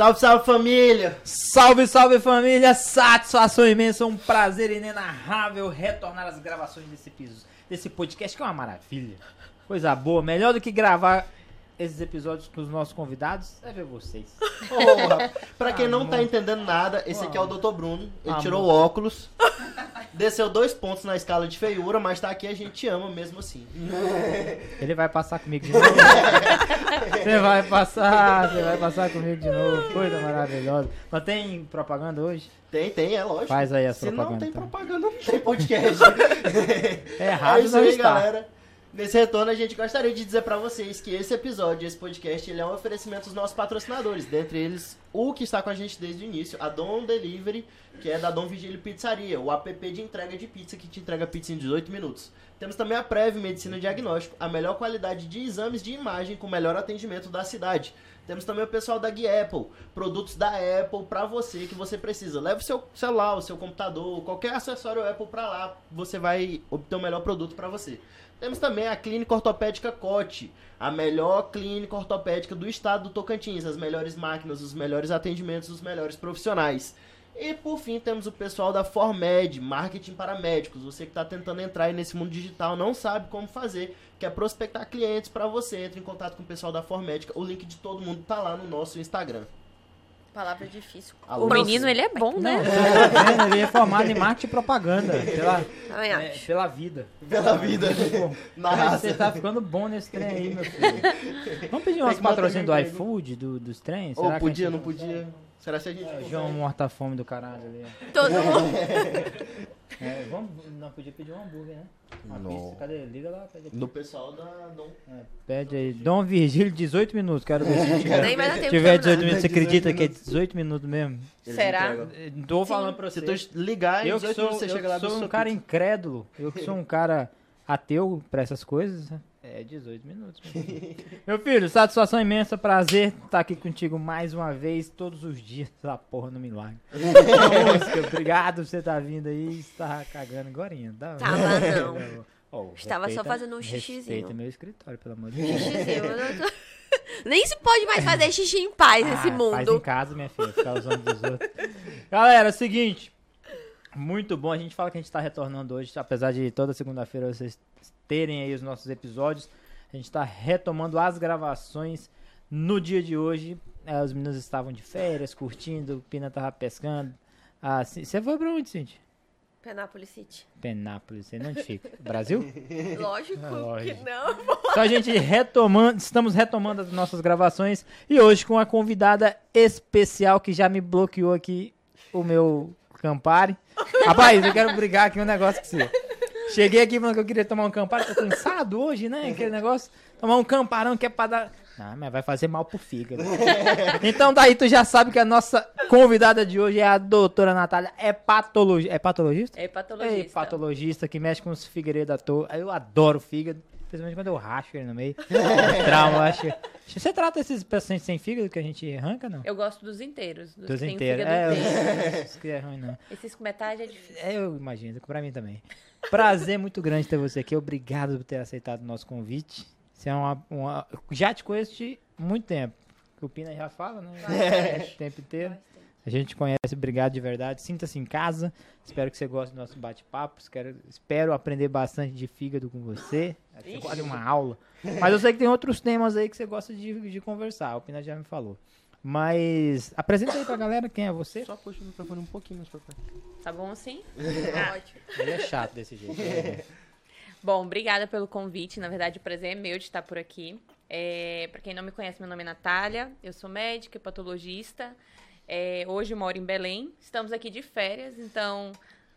Salve, salve família! Salve, salve família! Satisfação imensa, um prazer inenarrável retornar às gravações desse, desse podcast que é uma maravilha. Coisa boa, melhor do que gravar esses episódios com os nossos convidados é ver vocês. Porra, pra quem não tá entendendo nada, esse aqui é o Dr. Bruno. Ele Amor. tirou o óculos, desceu dois pontos na escala de feiura, mas tá aqui a gente ama mesmo assim. Ele vai passar comigo de novo. Você vai passar, você vai passar comigo de novo. Coisa maravilhosa. Mas tem propaganda hoje? Tem, tem, é lógico. Faz aí as Se não tem propaganda, não tem podcast. É errado é isso não aí, está. galera. Nesse retorno, a gente gostaria de dizer pra vocês que esse episódio, esse podcast, ele é um oferecimento dos nossos patrocinadores. Dentre eles, o que está com a gente desde o início, a Dom Delivery, que é da Dom Vigílio Pizzaria, o app de entrega de pizza que te entrega pizza em 18 minutos. Temos também a Prev Medicina Diagnóstico, a melhor qualidade de exames de imagem com melhor atendimento da cidade. Temos também o pessoal da Apple, produtos da Apple pra você que você precisa. Leve o seu celular, o seu computador, qualquer acessório Apple pra lá, você vai obter o melhor produto pra você. Temos também a Clínica Ortopédica Cote, a melhor clínica ortopédica do estado do Tocantins, as melhores máquinas, os melhores atendimentos, os melhores profissionais. E por fim temos o pessoal da Formed, marketing para médicos. Você que está tentando entrar nesse mundo digital, não sabe como fazer, quer prospectar clientes para você, entre em contato com o pessoal da Formédica. O link de todo mundo tá lá no nosso Instagram. Palavra difícil. Alô, o menino, você. ele é bom, Não, né? você tá vendo? Ele é formado em marketing e propaganda. Pela, é, pela vida. Pela vida. Pô, Na raça. você tá ficando bom nesse trem aí, meu filho. Vamos pedir umas patrocínios do iFood, do, dos trens? Ou a podia, gente- não podia? Será que a gente É? João morta-fome do caralho ali. Todo mundo. Não podia pedir um hambúrguer, né? Uma Não. pizza, cadê? Liga lá, pede aqui. Do pessoal da Dom. É, pede aí. Dom Virgílio, 18 minutos, quero ver se tiver. Nem tempo Se de tiver terminar. 18 minutos, você 18 acredita que é minutos. 18 minutos mesmo? Será? Tô falando pra Se você. tu ligar, Eu que 18 sou, minutos você eu chega lá que sou um cara incrédulo, eu que sou um cara ateu pra essas coisas, né? É 18 minutos. Meu filho. meu filho, satisfação imensa, prazer estar aqui contigo mais uma vez, todos os dias, essa porra no milagre. Música, obrigado por você estar vindo aí, está cagando agora. Tá, Tava não. Oh, Estava só respeita- fazendo um xixizinho. Respeita meu escritório, pelo amor de Deus. Xixizinho, eu não tô- Nem se pode mais fazer xixi em paz nesse Ah, Faz em mundo. casa, minha filha, ficar usando dos outros. Galera, é o seguinte. Muito bom. A gente fala que a gente tá retornando hoje, apesar de toda segunda-feira vocês terem aí os nossos episódios. A gente tá retomando as gravações no dia de hoje. É, os meninos estavam de férias, curtindo, o Pina tava pescando. Ah, você foi pra onde, Cintia? Penápolis City. Penápolis, nem onde fica. Brasil? Lógico, É lógico. que não. Então a gente retomando, estamos retomando as nossas gravações e hoje com uma convidada especial que já me bloqueou aqui o meu Campari. Rapaz, eu quero brigar aqui um negócio com você. Cheguei aqui falando que eu queria tomar um Campari, tô cansado hoje, né? Aquele negócio. Tomar um Camparão que é pra dar. Não, mas vai fazer mal pro fígado. Então daí tu já sabe que a nossa convidada de hoje é a doutora Natália. É patologista. É patologista? É patologista. Ei, patologista que mexe com os figueiredos à toa. Eu adoro fígado, principalmente quando eu racho ele no meio. Trauma, eu acho. Você trata esses pacientes sem fígado que a gente arranca, não? Eu gosto dos inteiros. Dos, Dos inteiros. fígado É, inteiro. os que é ruim, não. Esses com metade é difícil. É, eu imagino, pra mim também. Prazer muito grande ter você aqui. Obrigado por ter aceitado o nosso convite. Você é uma, uma- Já te conheço de muito tempo. O Pina já fala, né? O tempo inteiro. A gente conhece, obrigado de verdade. Sinta-se em casa. Espero que você goste do nosso bate-papo. Espero, espero aprender bastante de fígado com você. Você gosta de uma aula. Mas eu sei que tem outros temas aí que você gosta de, de conversar. O Pina já me falou. Mas apresenta aí pra galera quem é você. Só puxa o microfone um pouquinho mais pra cá. Tá bom assim? Ótimo. Ele é chato desse jeito. né? Bom, obrigada pelo convite. Na verdade, o prazer é meu de estar por aqui. É, para quem não me conhece, meu nome é Natália. Eu sou médica e patologista. É, hoje moro em Belém. Estamos aqui de férias, então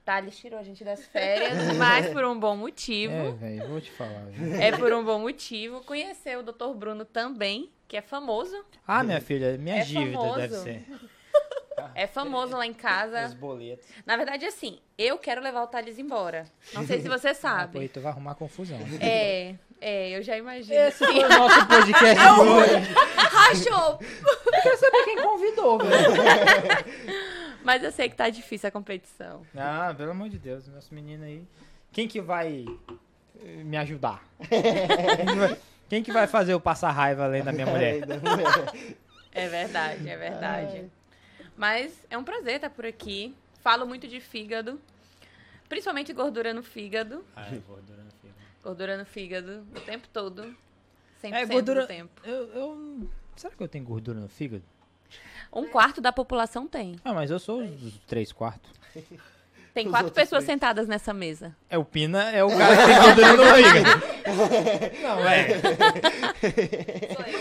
Thales tirou a gente das férias, mas por um bom motivo. É, velho, vou te falar. viu? É por um bom motivo. Conheceu o Dr. Bruno também, que é famoso. Ah, minha filha, minha É dívida famoso. deve ser. É famoso lá em Os casa. boletos. Na verdade, assim, eu quero levar o Thales embora. Não sei se você Ah, pô, sabe. aí tu vai arrumar confusão. É, é, eu já imagino. Esse foi o nosso podcast de hoje. Rachou! Quero saber quem convidou, velho. Mas eu sei que tá difícil a competição. Ah, pelo amor de Deus, nosso menino aí. Quem que vai eh, me ajudar? Quem que vai, quem que vai fazer eu passar raiva além da minha mulher? É verdade, é verdade. Mas é um prazer estar por aqui. Falo muito de fígado. Principalmente gordura no fígado. Ah, é gordura no fígado. Gordura no fígado o tempo todo. 100% É, gordura- do tempo. Eu, eu- Será que eu tenho gordura no fígado? Um quarto da população tem. Ah, mas eu sou os três quartos. Tem quatro pessoas sentadas nessa mesa. É o Pina, é o cara que tem gordura no fígado. Não, é.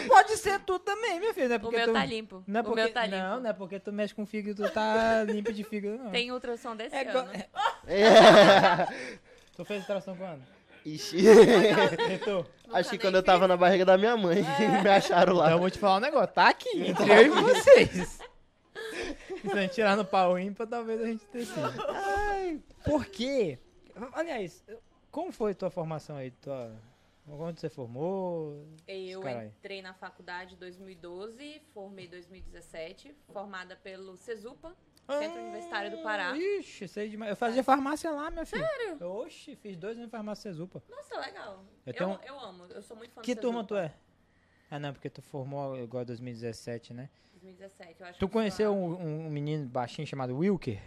Pode ser tu também, meu filho. Não é O porque meu tu... tá limpo. Não é o porque, meu tá limpo. não, não é porque tu mexe com fígado, tu tá limpo de fígado, não. Tem ultrassom desse É ano. Tu fez ultrassom quando? Ixi. Acho que quando eu tava na barriga da minha mãe, me acharam lá. Então eu vou te falar um negócio, tá aqui, entre eu e vocês. Se a gente tirar no pau ímpar, talvez a gente decida. Ai, por quê? Aliás, como foi tua formação aí? Tua... Onde você formou? Eu entrei na faculdade em 2012, formei em 2017, formada pelo CESUPA, Centro Universitário do Pará. Ah, Ixi, sei demais. Eu fazia farmácia lá, minha filha. Sério? Oxi, fiz dois anos de farmácia Cezupa. Nossa, legal. Eu Eu, eu amo, eu sou muito fã Que turma tu é? Ah, não, porque tu formou igual 2017, né? 2017, eu acho Tu conheceu um, um menino baixinho chamado Wilker?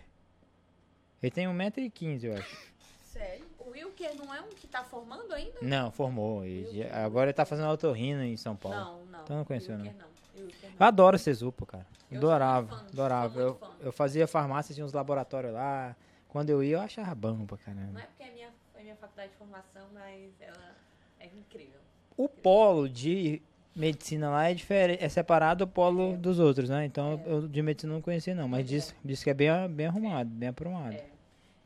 Ele tem 1,15m, eu acho. Sério? O Wilker não é um que tá formando ainda? Não, formou. E já- agora ele tá fazendo autorrino em São Paulo. Não, não. Então não conheceu, não. Wilker Eu não. adoro Cezupa, cara. Eu adorava, fã, adorava. Eu, eu fazia farmácia, tinha uns laboratórios lá. Quando eu ia, eu achava bom pra caramba. Não é porque é minha, é minha faculdade de formação, mas ela é incrível. O polo de medicina lá é diferente, é separado do polo dos outros, né? Então eu de medicina não conhecia não, mas diz, diz que é bem, bem arrumado, bem aprumado.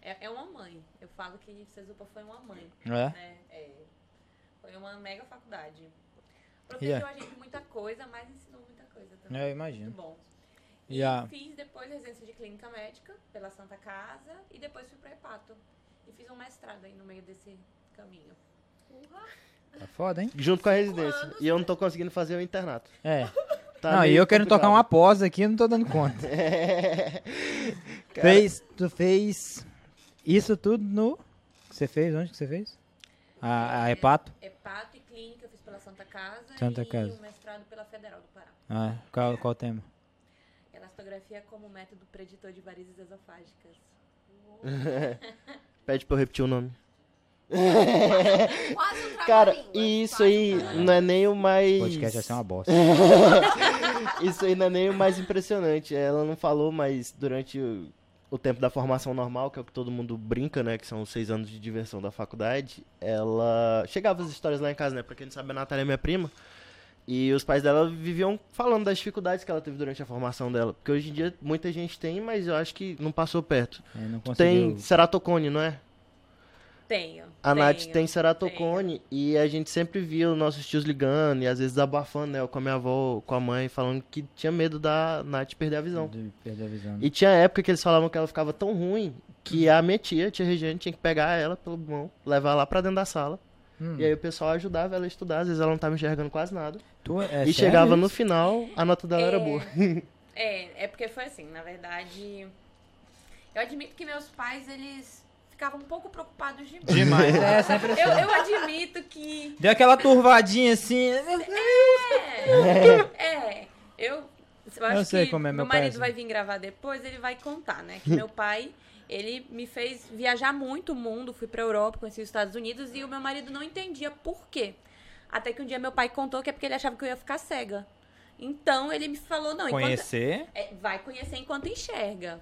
É. É, é uma mãe. Eu falo que Cezupa foi uma mãe. É? né? É. Foi uma mega faculdade. Protegeu Yeah. a gente muita coisa, mas ensinou muita coisa também. Eu Muito imagino. bom. E a- fiz depois residência de clínica médica pela Santa Casa e depois fui para Hepato. E fiz um mestrado aí no meio desse caminho. Tá foda, hein? Junto com a residência. E eu não tô conseguindo fazer o internato. É. Tá não, e eu querendo tocar uma pós aqui, eu não tô dando conta. Cara, Fez, tu fez isso tudo no... que Você fez? Onde que você fez? A, a Hepato? Hepato e clínica eu fiz pela Santa Casa Santa e Casa. um mestrado pela Federal do Pará. Ah, qual, qual o tema? Elastografia como método preditor de varizes esofágicas. Pede pra eu repetir o nome. Quase um Cara, trava-língua. e isso aí não é nem o mais. O podcast vai ser uma bosta. Isso aí não é nem o mais impressionante. Ela não falou, mas durante o, o tempo da formação normal, que é o que todo mundo brinca, né? Que são os seis anos de diversão da faculdade, ela. Chegava as histórias lá em casa, né? Pra quem não sabe, a Natália é minha prima. E os pais dela viviam falando das dificuldades que ela teve durante a formação dela. Porque hoje em dia muita gente tem, mas eu acho que não passou perto. É, não Tem conseguiu... ceratocone, não é? Tenho. A tenho. Nath tem ceratocone e a gente sempre via os nossos tios ligando e às vezes abafando, né? eu Com a minha avó, com a mãe, falando que tinha medo da Nath perder a visão. De perder a visão. E tinha época que eles falavam que ela ficava tão ruim que a minha tia, tia Regiane, tinha que pegar ela pelo mão, levar lá pra dentro da sala. Hum. E aí o pessoal ajudava ela a estudar, às vezes ela não tava enxergando quase nada. Tu- é e sério chegava no final, a nota dela era É. boa. É, é porque foi assim, na verdade. Eu admito que meus pais, eles ficavam um pouco preocupados de mim. Demais. É, sempre assim. Eu, eu admito que. Deu aquela turvadinha assim. É. é eu, eu acho Eu sei que como é, meu meu pai é marido assim. vai vir gravar depois, ele vai contar, né? Que meu pai, ele me fez viajar muito o mundo, fui pra Europa, conheci os Estados Unidos e o meu marido não entendia por quê. Até que um dia meu pai contou que é porque ele achava que eu ia ficar cega. Então ele me falou, não, enquanto, Conhecer. é, vai conhecer enquanto enxerga.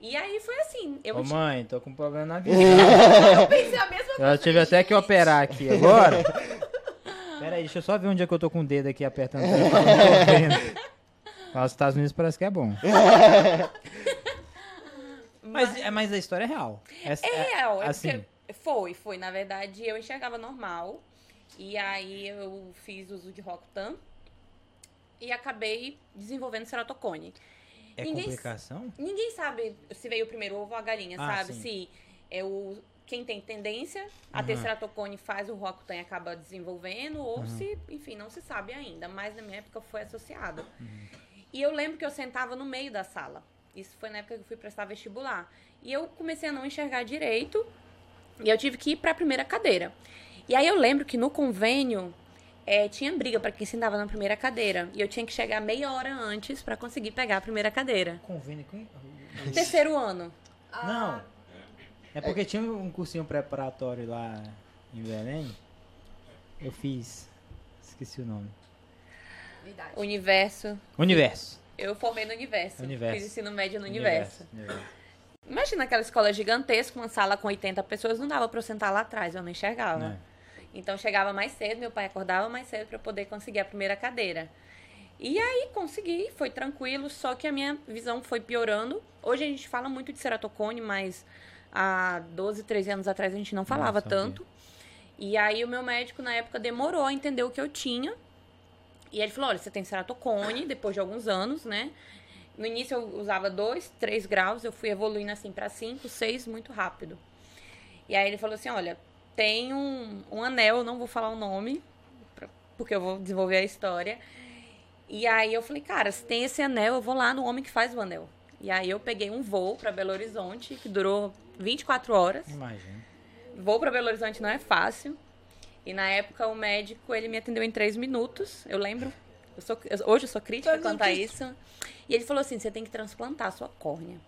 E aí foi assim, eu Ô mãe, tô com um problema na visão. Eu pensei a mesma coisa. Eu tive até que operar aqui agora. Pera aí, deixa eu só ver onde é que eu tô com o dedo aqui apertando. o telefone, eu não tô vendo. Lá nos Estados Unidos parece que é bom. Mas, é, mas a história é real. Essa- É real, é assim. foi, foi. Na verdade, eu enxergava normal. E aí eu fiz uso de Rocutan e acabei desenvolvendo ceratocone. É ninguém- complicação? Ninguém sabe se veio primeiro o ovo ou a galinha, Ah, sabe? sim. Se é o quem tem tendência a ter Uhum. ceratocone faz o Rocutan e acaba desenvolvendo, ou se, enfim, não se sabe ainda. Mas na minha época foi associado. Uhum. E eu lembro que eu sentava no meio da sala. Isso foi na época que eu fui prestar vestibular. E eu comecei a não enxergar direito. E eu tive que ir para a primeira cadeira. E aí eu lembro que no convênio é, tinha briga para quem sentava na primeira cadeira. E eu tinha que chegar meia hora antes para conseguir pegar a primeira cadeira. Convênio com... Terceiro ano. Não. É porque tinha um cursinho preparatório lá em Belém. Eu fiz. Esqueci o nome. Verdade. Universo. Universo. Eu formei no universo. Universo. Fiz ensino médio no universo. Universo. Imagina aquela escola gigantesca, uma sala com 80 pessoas, não dava pra eu sentar lá atrás, eu não enxergava. É. Então chegava mais cedo, meu pai acordava mais cedo para poder conseguir a primeira cadeira. E aí consegui, foi tranquilo, só que a minha visão foi piorando. Hoje a gente fala muito de ceratocone, mas há 12, 13 anos atrás a gente não falava sabia. tanto. E aí o meu médico na época demorou a entender o que eu tinha. E ele falou: olha, você tem ceratocone, depois de alguns anos, né? No início eu usava 2, 3 graus, eu fui evoluindo assim para 5, 6, muito rápido. E aí ele falou assim: olha, tem um, um anel, eu não vou falar o nome, pra- porque eu vou desenvolver a história. E aí eu falei, cara, se tem esse anel, eu vou lá no homem que faz o anel. E aí eu peguei um voo para Belo Horizonte, que durou 24 horas. Imagina. Voo para Belo Horizonte não é fácil. E na época o médico, ele me atendeu em três minutos, eu lembro. Eu sou, eu- hoje eu sou crítica quanto a isso. E ele falou assim, você tem que transplantar a sua córnea.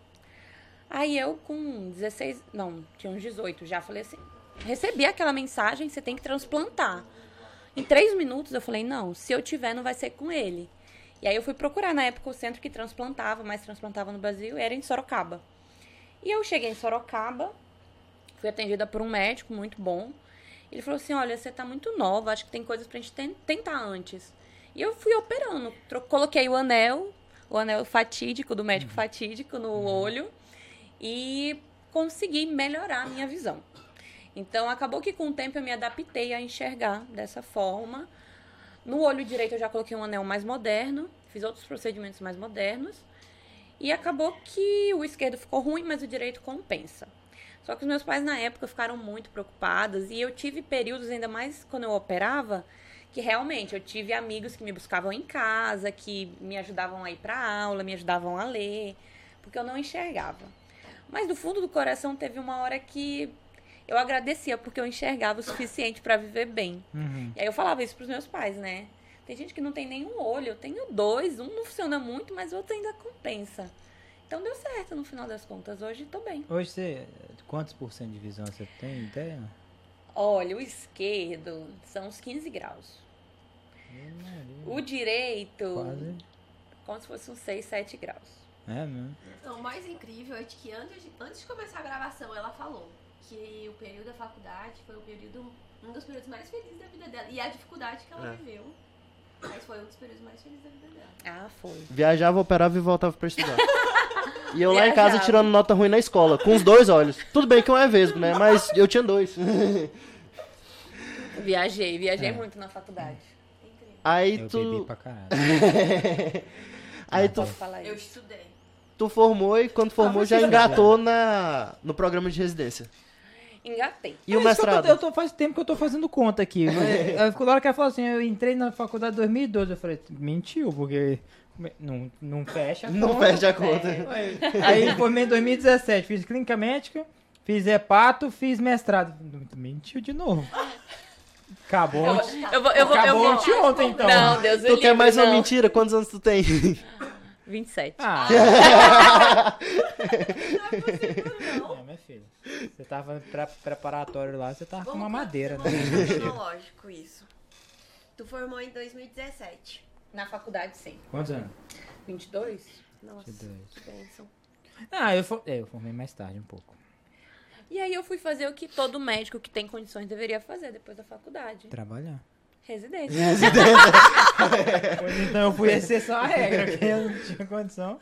Aí eu com 16, não, tinha uns 18 já, falei assim, recebi aquela mensagem, você tem que transplantar. Em três minutos eu falei, não, se eu tiver não vai ser com ele. E aí eu fui procurar na época o centro que transplantava, mais transplantava no Brasil, era em Sorocaba. E eu cheguei em Sorocaba, fui atendida por um médico muito bom. Ele falou assim: Olha, você tá muito nova, acho que tem coisas pra gente ten- tentar antes. E eu fui operando. Coloquei o anel, o anel fatídico do médico fatídico no olho e consegui melhorar a minha visão. Então acabou que com o tempo eu me adaptei a enxergar dessa forma. No olho direito eu já coloquei um anel mais moderno, fiz outros procedimentos mais modernos. E acabou que o esquerdo ficou ruim, mas o direito compensa. Só que os meus pais na época ficaram muito preocupados e eu tive períodos, ainda mais quando eu operava, que realmente eu tive amigos que me buscavam em casa, que me ajudavam a ir para aula, me ajudavam a ler, porque eu não enxergava. Mas do fundo do coração teve uma hora que eu agradecia porque eu enxergava o suficiente para viver bem. Uhum. E aí eu falava isso pros meus pais, né? Tem gente que não tem nenhum olho, eu tenho dois, um não funciona muito, mas o outro ainda compensa. Então deu certo no final das contas, hoje tô bem. Hoje você. Quantos por cento de visão você tem? Ideia? Olha, o esquerdo são uns 15 graus. O direito, Quase. como se fosse uns 6, 7 graus. É mesmo. Não, o mais incrível é que antes de, antes de começar a gravação, ela falou que o período da faculdade foi o período, um dos períodos mais felizes da vida dela. E a dificuldade que ela É. viveu. Mas foi um dos períodos mais felizes da vida dela. Ah, foi. Viajava, operava e voltava pra estudar. E eu lá em casa Viajava. tirando nota ruim na escola, com os dois olhos. Tudo bem que um é vesgo, né? Mas eu tinha dois. Viajei, viajei É. muito na faculdade. Incrível. Aí Eu bebi tu. pra caralho. Aí Não tu, posso falar Eu estudei. tu formou e quando formou já engatou na, no programa de residência. Engatei. E o É isso que eu tô- mestrado? Eu tô, faz tempo que eu tô fazendo conta aqui. Mas, na hora que ela falou assim, eu entrei na faculdade em 2012. Eu falei, mentiu, porque não, não fecha a Não conta. perde a conta. Aí- Aí formei em 2017, fiz clínica médica, fiz hepato, fiz mestrado. Mentiu de novo. Acabou. Eu vou, eu vou, eu vou. Acabou eu ontem, vou... ontem, então. Não, Deus Tu me quer livre, mais uma não. mentira? Quantos anos tu tem? 27. Ah, Não. é, minha filha. Você tava pra, preparatório lá, você tava com Vamos uma madeira, né? vamos cronológico isso. Tu formou em 2017. Na faculdade, sim. Quantos anos? 22? Nossa, 22. que bênção. Ah, eu, for- é, eu formei mais tarde um pouco. E aí eu fui fazer o que todo médico que tem condições deveria fazer depois da faculdade. Trabalhar. Residência. Pois então eu fui exceção à regra, porque eu não tinha condição.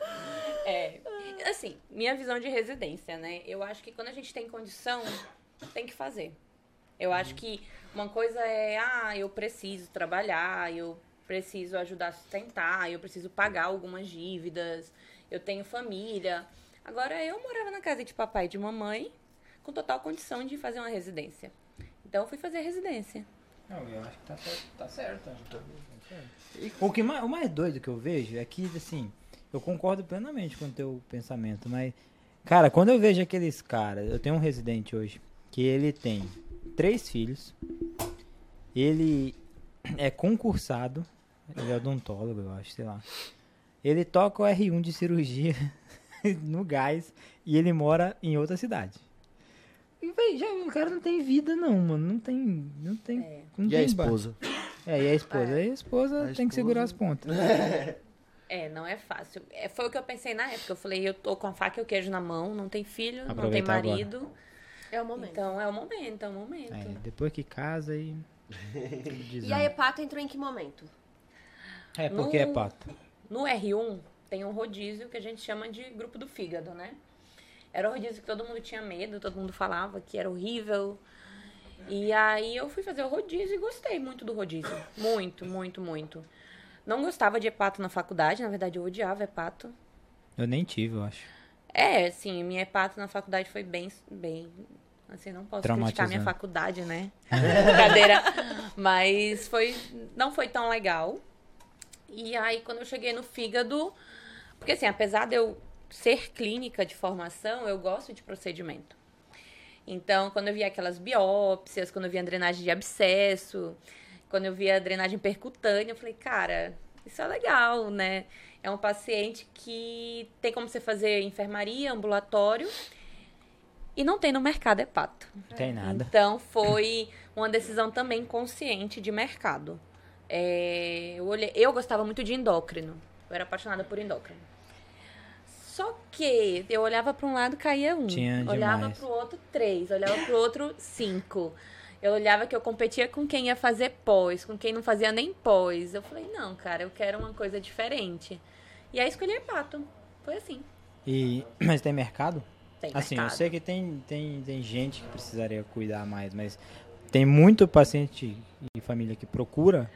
É. Assim, minha visão de residência, né? Eu acho que quando a gente tem condição, tem que fazer. Eu acho que uma coisa é, ah, eu preciso trabalhar, eu preciso ajudar a sustentar, eu preciso pagar algumas dívidas, eu tenho família. Agora, eu morava na casa de papai e de mamãe, com total condição de fazer uma residência. Então, eu fui fazer residência. Não, eu acho que tá certo. Tá certo. tá certo. O, que mais, o mais doido que eu vejo é que, assim, eu concordo plenamente com o teu pensamento, mas, cara, quando eu vejo aqueles caras, eu tenho um residente hoje, que ele tem três filhos, ele é concursado, ele é odontólogo, eu acho, sei lá. Ele toca o R1 de cirurgia no gás e ele mora em outra cidade. E, véi, já, o cara não tem vida, não, mano. Não tem. Não tem. É. Não E a tem ba- esposa? É, e a esposa? É. A esposa A tem que esposa- segurar as pontas. É, não é fácil. É, foi o que eu pensei na época. Eu falei, eu tô com a faca e o queijo na mão, não tem filho, não tem Aproveitar agora. marido. É o momento. Então é o momento, é o momento. É, depois que casa e. E a Hepato entrou em que momento? É porque é No- pato. No R1 tem um rodízio que a gente chama de grupo do fígado, né? Era um rodízio que todo mundo tinha medo, todo mundo falava que era horrível. E aí eu fui fazer o rodízio e gostei muito do rodízio. Muito, muito, muito. Não gostava de hepato na faculdade, na verdade eu odiava hepato. Eu nem tive, eu acho. É, assim, minha hepato na faculdade foi bem, bem, assim, não posso criticar minha faculdade, né? Brincadeira. Mas foi, não foi tão legal. E aí, quando eu cheguei no fígado, porque assim, apesar de eu ser clínica de formação, eu gosto de procedimento. Então, quando eu via aquelas biópsias, quando eu via drenagem de abscesso, quando eu via a drenagem percutânea, eu falei, cara, isso é legal, né? É um paciente que tem como você fazer enfermaria, ambulatório, e não tem no mercado hepato. Não tem nada. Então foi uma decisão também consciente de mercado. É, eu, olhei, eu gostava muito de endócrino. Eu era apaixonada por endócrino. Só que eu olhava para um lado caía um. Tinha olhava para o outro três. Olhava para o outro cinco. Eu olhava que eu competia com quem ia fazer pós, com quem não fazia nem pós. Eu falei, não, cara, eu quero uma coisa diferente. E aí escolhi hepato. Foi assim. E, mas tem mercado? Tem Assim, mercado. eu sei que tem, tem, tem gente que precisaria cuidar mais, mas tem muito paciente e família que procura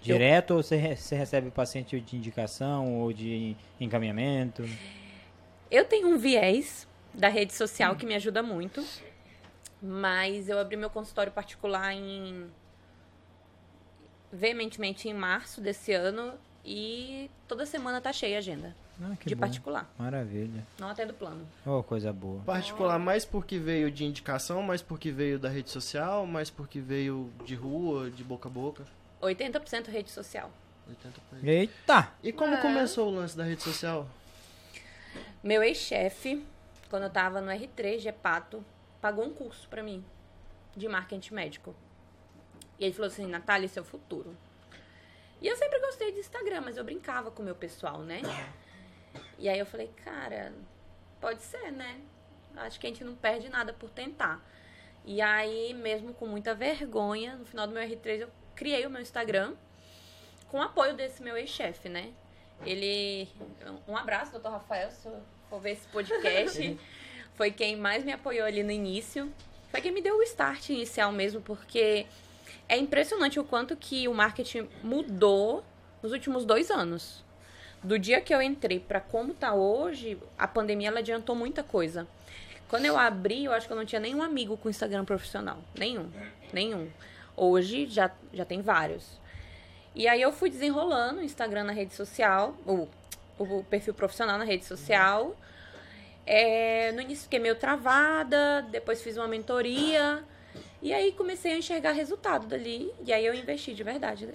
direto ou você, você recebe paciente de indicação ou de encaminhamento? Eu tenho um viés da rede social que me ajuda muito, mas eu abri meu consultório particular em veementemente em março desse ano e toda semana tá cheia a agenda Ah, que de bom. particular. Maravilha. Não atendo plano. Oh, coisa boa. Particular mais porque veio de indicação, mais porque veio da rede social, mais porque veio de rua, de boca a boca. 80% rede social. 80%. Eita! E como É. começou o lance da rede social? Meu ex-chefe, quando eu tava no R3 de Hepato, pagou um curso pra mim de marketing médico. E ele falou assim, Natália, esse é o futuro. E eu sempre gostei de Instagram, mas eu brincava com o meu pessoal, né? E aí eu falei, cara, pode ser, né? Acho que a gente não perde nada por tentar. E aí, mesmo com muita vergonha, no final do meu R3 eu criei o meu Instagram com o apoio desse meu ex-chefe, né? Ele. Um abraço, doutor Rafael, se eu for ver esse podcast. Foi quem mais me apoiou ali no início. Foi quem me deu o start inicial mesmo, porque é impressionante o quanto que o marketing mudou nos últimos dois anos. Do dia que eu entrei para como tá hoje, a pandemia ela adiantou muita coisa. Quando eu abri, eu acho que eu não tinha nenhum amigo com Instagram profissional. Nenhum. Nenhum. Hoje já, já tem vários. E aí eu fui desenrolando o Instagram na rede social, o, o perfil profissional na rede social. É, no início fiquei meio travada, depois fiz uma mentoria. E aí comecei a enxergar resultado dali. E aí eu investi de verdade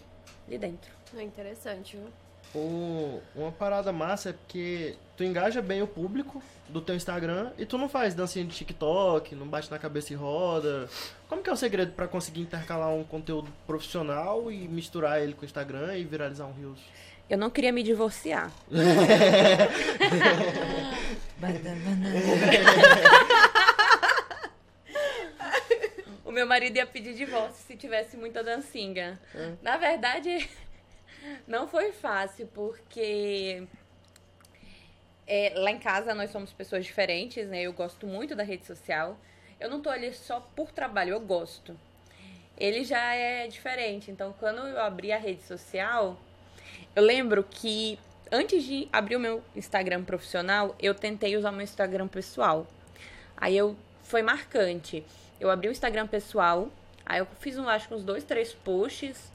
ali dentro. É interessante, viu? Um- uma parada massa é porque tu engaja bem o público do teu Instagram e tu não faz dancinha de TikTok, não bate na cabeça e roda. Como que é o segredo pra conseguir intercalar um conteúdo profissional e misturar ele com o Instagram e viralizar um Reels? Eu não queria me divorciar. O meu marido ia pedir divórcio se tivesse muita dancinha. Na verdade, não foi fácil, porque é, lá em casa nós somos pessoas diferentes, né? Eu gosto muito da rede social. Eu não tô ali só por trabalho, eu gosto. Ele já é diferente. Então, quando eu abri a rede social, eu lembro que antes de abrir o meu Instagram profissional, eu tentei usar o meu Instagram pessoal. Aí eu foi marcante. Eu abri o Instagram pessoal, aí eu fiz um, acho que uns dois, três posts.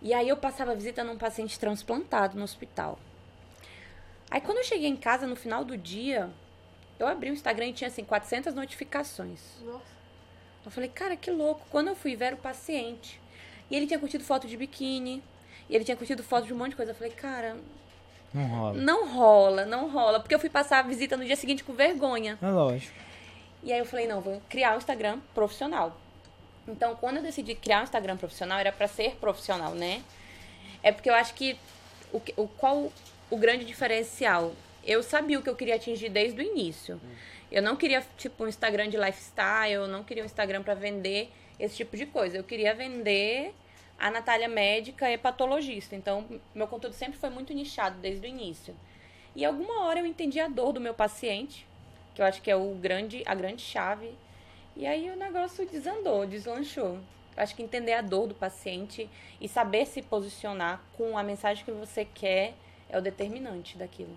E aí eu passava visita num paciente transplantado no hospital. Aí quando eu cheguei em casa no final do dia, eu abri o Instagram e tinha assim 400 notificações. Nossa. Eu falei, cara, que louco. Quando eu fui ver o paciente, E ele tinha curtido foto de biquíni. E ele tinha curtido foto de um monte de coisa. Eu falei, cara, Não rola. não rola, não rola. Porque eu fui passar a visita no dia seguinte com vergonha. É lógico. E aí eu falei, não, vou criar um Instagram profissional. Então, quando eu decidi criar um Instagram profissional, era pra ser profissional, né? É porque eu acho que o, o qual o grande diferencial? Eu sabia o que eu queria atingir desde o início. Eu não queria tipo um Instagram de lifestyle, eu não queria um Instagram pra vender esse tipo de coisa. Eu queria vender a Natália médica e patologista. Então, meu conteúdo sempre foi muito nichado desde o início. E alguma hora eu entendi a dor do meu paciente, que eu acho que é o grande, a grande chave. E aí o negócio desandou, deslanchou. Eu acho que entender a dor do paciente e saber se posicionar com a mensagem que você quer é o determinante daquilo.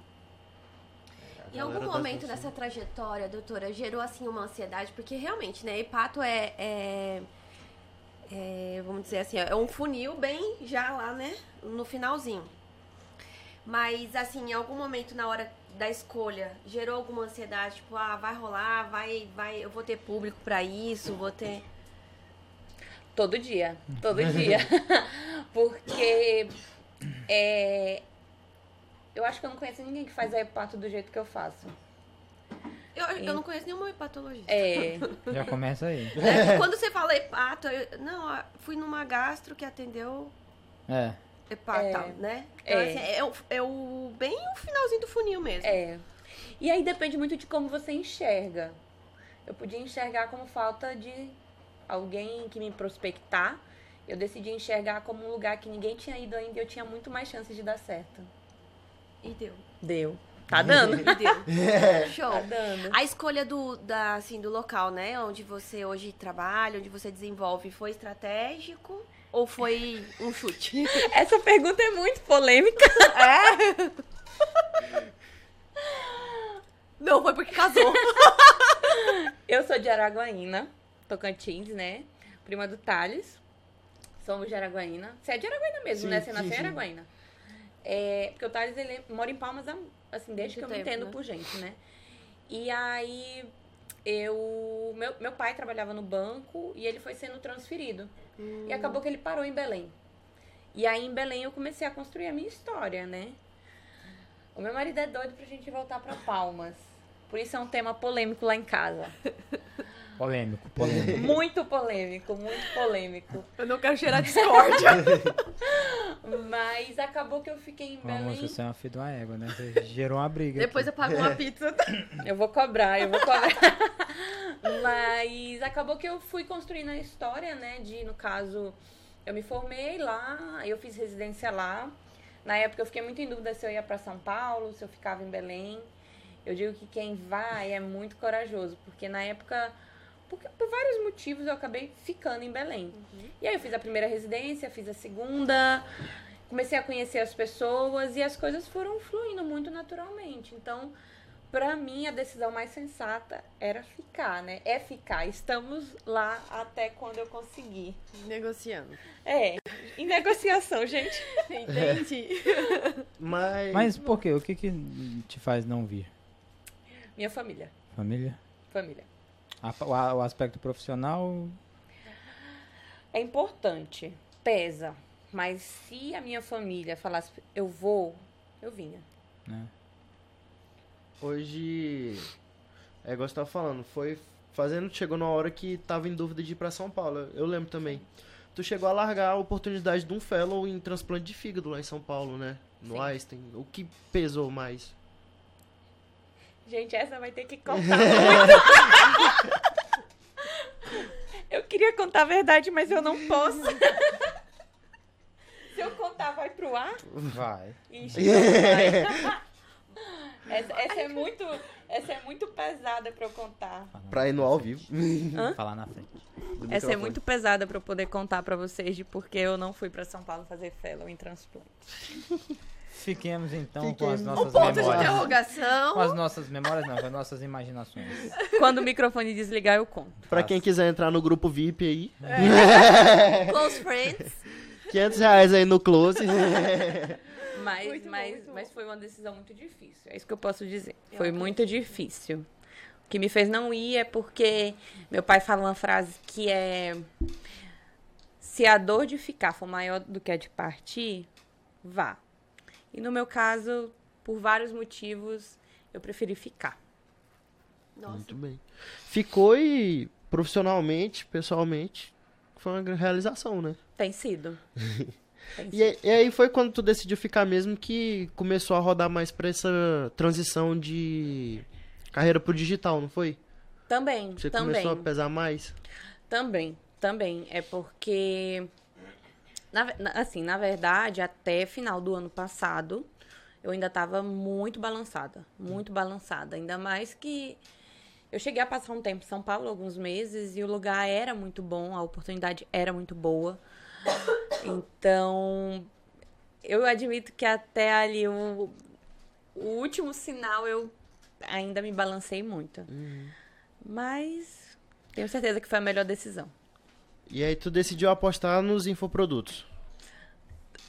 Em algum momento dessa trajetória, doutora, gerou assim uma ansiedade, porque realmente, né, hepato é, é, é, vamos dizer assim, é um funil bem já lá, né, no finalzinho. Mas assim, em algum momento na hora da escolha, gerou alguma ansiedade, tipo, ah, vai rolar, vai, vai, eu vou ter público pra isso, vou ter Todo dia, todo dia. Porque é, eu acho que eu não conheço ninguém que faz a hepato do jeito que eu faço. Eu, eu não conheço nenhuma hepatologista. É, Já começa aí. É, Quando você fala hepato, eu, não, eu fui numa gastro que atendeu É. hepato, É. né? Então, É. assim, é, o, é o bem o finalzinho do funil mesmo. é. E aí depende muito de como você enxerga. Eu podia enxergar como falta de alguém que me prospectar. Eu decidi enxergar como um lugar que ninguém tinha ido ainda e eu tinha muito mais chances de dar certo. E deu. Deu. Tá dando? Deu. Show. tá dando. A escolha do, da, assim, do local, né? Onde você hoje trabalha, onde você desenvolve, foi estratégico ou foi um chute? Essa pergunta é muito polêmica. Não, foi porque casou. Eu sou de Araguaína, Tocantins, né? Prima do Thales. Somos de Araguaína. Você é de Araguaína mesmo, Sim, né? Você sim, nasceu em. Araguaína. É, porque o Thales, ele mora em Palmas, há, assim, desde Muito que eu me tempo, entendo né? por gente, né? E aí, eu... Meu, meu pai trabalhava no banco e ele foi sendo transferido. Hum. E acabou que ele parou em Belém. E aí, em Belém, eu comecei a construir a minha história, né? O meu marido é doido pra gente voltar pra Palmas. Por isso é um tema polêmico lá em casa. Polêmico, polêmico. Muito polêmico, muito polêmico. Eu não quero cheirar discórdia. Mas acabou que eu fiquei em moça, Belém. você é uma filha de uma égua, né? Você gerou uma briga. Depois eu aqui. pago uma pizza. Eu vou cobrar, eu vou cobrar. Mas acabou que eu fui construindo a história, né? De, no caso, eu me formei lá, eu fiz residência lá. Na época eu fiquei muito em dúvida se eu ia pra São Paulo, se eu ficava em Belém. Eu digo que quem vai é muito corajoso, porque na época, porque, por vários motivos, eu acabei ficando em Belém. E aí eu fiz a primeira residência, fiz a segunda, comecei a conhecer as pessoas e as coisas foram fluindo muito naturalmente. Então, pra mim, a decisão mais sensata era ficar, né? É ficar. Estamos lá até quando eu conseguir. Negociando. É, em negociação, gente. Entendi. Mas, Mas por quê? O que que te faz não vir? Minha família. Família? Família. A- o, aspecto profissional, É importante, pesa. Mas se a minha família falasse, eu vou, eu vinha. né? hoje, é igual você tava falando, foi fazendo, chegou numa hora que tava em dúvida de ir pra São Paulo. Eu lembro também. Tu chegou a largar a oportunidade de um fellow em transplante de fígado lá em São Paulo, né? No Sim. Einstein. O que pesou mais? Gente, essa vai ter que contar muito. eu queria contar a verdade, mas eu não posso. Se eu contar, vai pro ar? Vai. Ixi, vai. essa, essa é muito, essa é muito pesada pra eu contar. Pra ir no ao vivo. Hã? Falar na frente. Essa é muito pesada pra eu poder contar pra vocês de porque eu não fui pra São Paulo fazer fellow em transplante. Fiquemos então com Fiquemos. as O nossas O ponto de memórias. interrogação. Com as nossas memórias não, com as nossas imaginações. Quando o microfone desligar, eu conto. Pra quem quiser entrar no grupo VIP aí, Close friends. 500 reais aí no close. Mas, Muito mas, bom. mas foi uma decisão muito difícil. É isso que eu posso dizer. Foi muito difícil. O que me fez não ir é porque meu pai fala uma frase que é Se a dor de ficar for maior do que a de partir, vá. E no meu caso, por vários motivos, eu preferi ficar. Nossa. Muito bem. Ficou e profissionalmente, pessoalmente, foi uma realização, né? Tem sido. Tem E, aí- e aí foi quando tu decidiu ficar mesmo que começou a rodar mais pra essa transição de carreira pro digital, não foi? Também, Você também. começou a pesar mais? Também, também. É porque. Na assim, na verdade, até final do ano passado, eu ainda estava muito balançada. Muito balançada. Ainda mais que eu cheguei a passar um tempo em São Paulo, alguns meses, e o lugar era muito bom, a oportunidade era muito boa. Então, eu admito que até ali o, o último sinal eu ainda me balancei muito. Mas tenho certeza que foi a melhor decisão. E aí tu decidiu apostar nos infoprodutos.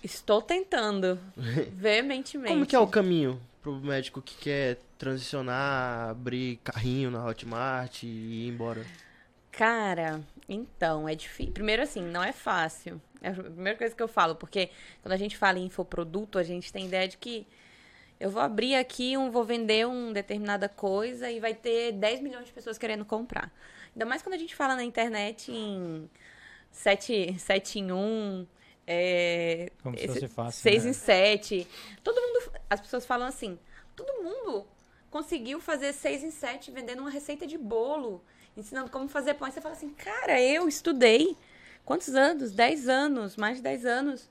Estou tentando veementemente. Como que é o caminho pro médico que quer transicionar, abrir carrinho na Hotmart e ir embora? Cara, então, é difícil. Primeiro, assim, não é fácil. É a primeira coisa que eu falo, porque quando a gente fala em infoproduto, a gente tem ideia de que eu vou abrir aqui, um, vou vender uma determinada coisa e vai ter 10 milhões de pessoas querendo comprar. Ainda mais quando a gente fala na internet em 7, 7 em 1, é, Como se fosse fácil. Seis né? em sete. Todo mundo. As pessoas falam assim: todo mundo conseguiu fazer seis em sete vendendo uma receita de bolo, ensinando como fazer pão. Aí você fala assim: cara, eu estudei. Quantos anos? Dez anos, mais de dez anos.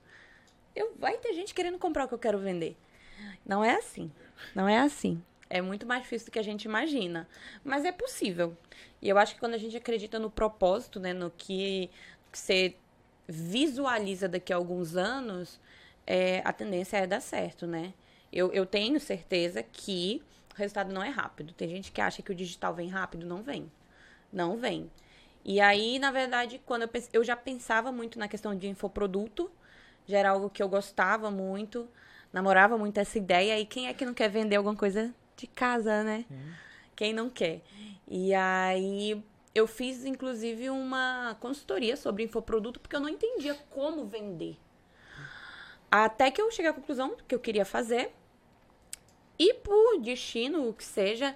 Eu, vai ter gente querendo comprar o que eu quero vender. Não é assim. Não é assim. É muito mais difícil do que a gente imagina. Mas é possível. E eu acho que quando a gente acredita no propósito, né, no que, você visualiza daqui a alguns anos, é, a tendência é dar certo, né? Eu, eu tenho certeza que o resultado não é rápido. Tem gente que acha que o digital vem rápido, não vem. Não vem. E aí, na verdade, quando eu, pens- eu já pensava muito na questão de infoproduto, já era algo que eu gostava muito, namorava muito essa ideia. E quem é que não quer vender alguma coisa de casa, né? Quem não quer? E aí eu fiz, inclusive, uma consultoria sobre infoproduto, porque eu não entendia como vender. Até que eu cheguei à conclusão que eu queria fazer. E por destino, o que seja,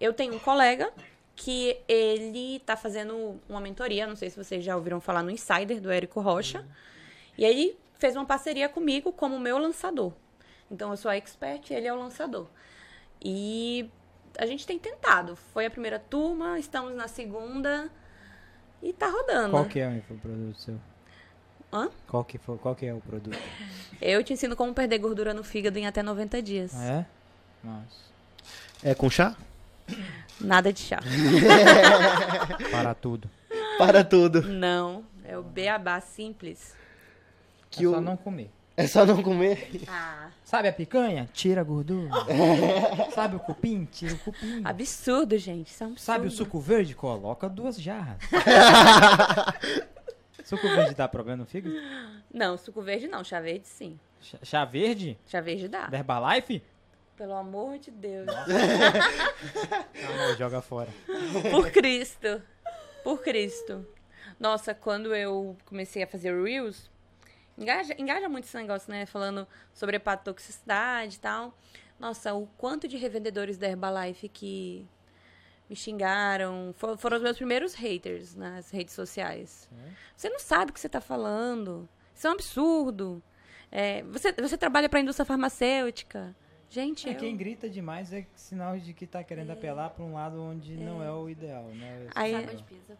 eu tenho um colega que ele tá fazendo uma mentoria, não sei se vocês já ouviram falar no Insider, do Érico Rocha. E aí fez uma parceria comigo como meu lançador. Então eu sou a expert e ele é o lançador. E a gente tem tentado. Foi a primeira turma, estamos na segunda e tá rodando. Qual que é o infoproduto seu? Hã? Qual que, foi, qual que é o produto? Eu te ensino como perder gordura no fígado em até 90 dias. Ah, é? Nossa. É com chá? Nada de chá. Para tudo. Para tudo. Não, é o beabá simples. Que é só o- não comer. É só não comer? Ah, Sabe a picanha? Tira a gordura. Sabe o cupim? Tira o cupim. absurdo, gente. Isso é um absurdo. Sabe o suco verde? Coloca duas jarras. suco verde dá problema no fígado? Não, suco verde não, chá verde sim. Chá, chá verde? Chá verde dá. Da Herbalife? Pelo amor de Deus. Amor, joga fora. Por Cristo. Por Cristo. Nossa, quando eu comecei a fazer Reels, engaja, engaja muito esse negócio, né? Falando sobre hepatotoxicidade e tal. Nossa, o quanto de revendedores da Herbalife que me xingaram. For- foram os meus primeiros haters nas redes sociais. Você não sabe o que você tá falando. Isso é um absurdo. É, você, você trabalha para a indústria farmacêutica. Gente, É, eu... quem grita demais é sinal de que tá querendo apelar pra um lado onde não é o ideal, né? Aí-?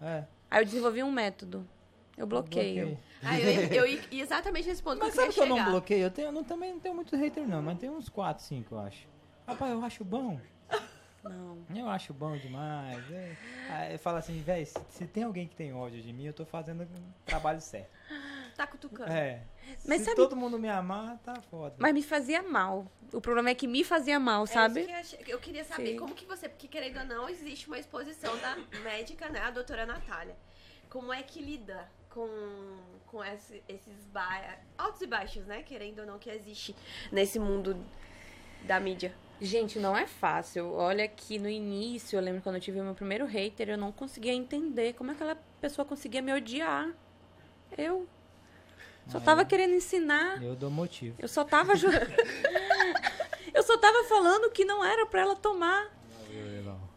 É. Aí eu desenvolvi um método. Eu bloqueio. bloqueio. Ah, eu, ia- eu ia exatamente nesse ponto Mas que eu sabe que eu não bloqueio? Eu, tenho, eu não, também não tenho muito hater não, mas tem uns 4, 5 eu acho. Rapaz, eu acho bom. Não. Eu acho bom demais. É. Aí eu falo assim, velho, se, se tem alguém que tem ódio de mim, eu tô fazendo o trabalho certo. Tá cutucando. É. Mas se sabe- todo mundo me amar, tá foda. Mas me fazia mal. O problema é que me fazia mal, É isso sabe? que eu eu queria saber Sim. como que você, porque querendo ou não, existe uma exposição da médica, né, a doutora Natália. Como é que lida com, com esse- esses ba altos e baixos, né, querendo ou não, que existe nesse mundo da mídia? Gente, não é fácil. Olha que no início, eu lembro quando eu tive o meu primeiro hater, eu não conseguia entender como aquela pessoa conseguia me odiar. Eu. Só tava querendo ensinar. Eu dou motivo. Eu só tava ju- Eu só tava falando que não era pra ela tomar.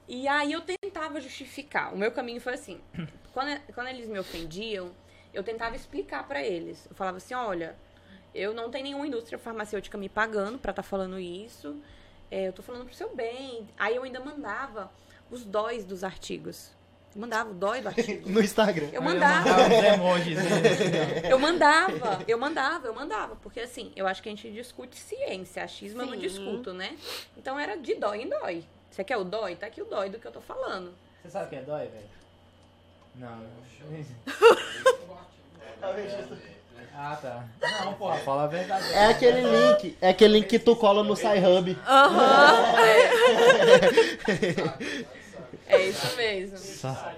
E aí eu tentava justificar. O meu caminho foi assim. Quando, quando eles me ofendiam, eu tentava explicar pra eles. Eu falava assim, olha, eu não tenho nenhuma indústria farmacêutica me pagando pra estar falando isso. É, eu tô falando pro seu bem. Aí eu ainda mandava os dóis dos artigos. Eu mandava o dói do artigo. No Instagram. Eu mandava. mandava uns emojis. né? Eu mandava, eu mandava, eu mandava. Porque assim, eu acho que a gente discute ciência. Achismo eu não discuto, né? Então era de dói em dói. Você quer o dói? Tá aqui o dói do que eu tô falando. Você sabe o que é dói, velho? Não. Ah, tá. Não, porra, fala a verdade. É aquele link, é aquele link que tu cola no SciHub. É isso mesmo. Só,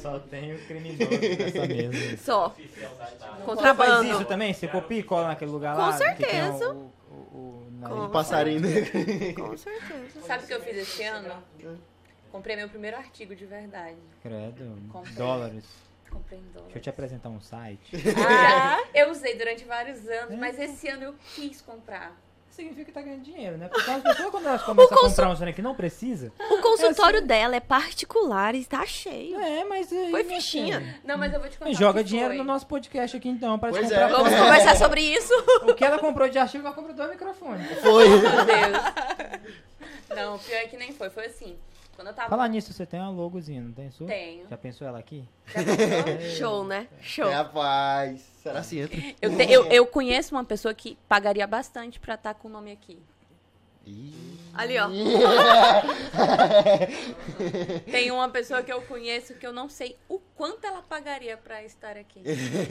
só tem o criminoso nessa mesa. Só. Você faz Contrabando. isso também? Você copia e cola naquele lugar Com lá? que tem certeza. o- o- o- na- Com passarinho. Com certeza. Sabe o que eu fiz esse ano? Comprei meu primeiro artigo de verdade. Credo, Comprei. dólares. Comprei em Deixa eu te apresentar um site. Ah, eu usei durante vários anos, mas esse ano eu quis comprar. Significa que tá ganhando dinheiro, né? Porque as pessoas, quando elas começam a comprar um trem que não precisa... O consultório dela é particular e está cheio. É, mas... aí, Foi fichinha. filha, Não, mas eu vou te contar. Joga que dinheiro foi. no nosso podcast aqui então, para Pois comprar é. Vamos conversar sobre isso? O que ela comprou de artigo, ela comprou dois microfones. Foi. Meu Deus. Não, pior é que nem foi. Foi assim. Quando eu tava. Falar nisso, você tem uma logozinha, não tem sua? Tenho. Já pensou ela aqui? Já pensou? Show, né? Show. Rapaz, será assim entra? Eu, te- eu, eu conheço uma pessoa que pagaria bastante pra estar com o nome aqui. Ali, ó. Tem uma pessoa que eu conheço que eu não sei o quanto ela pagaria pra estar aqui.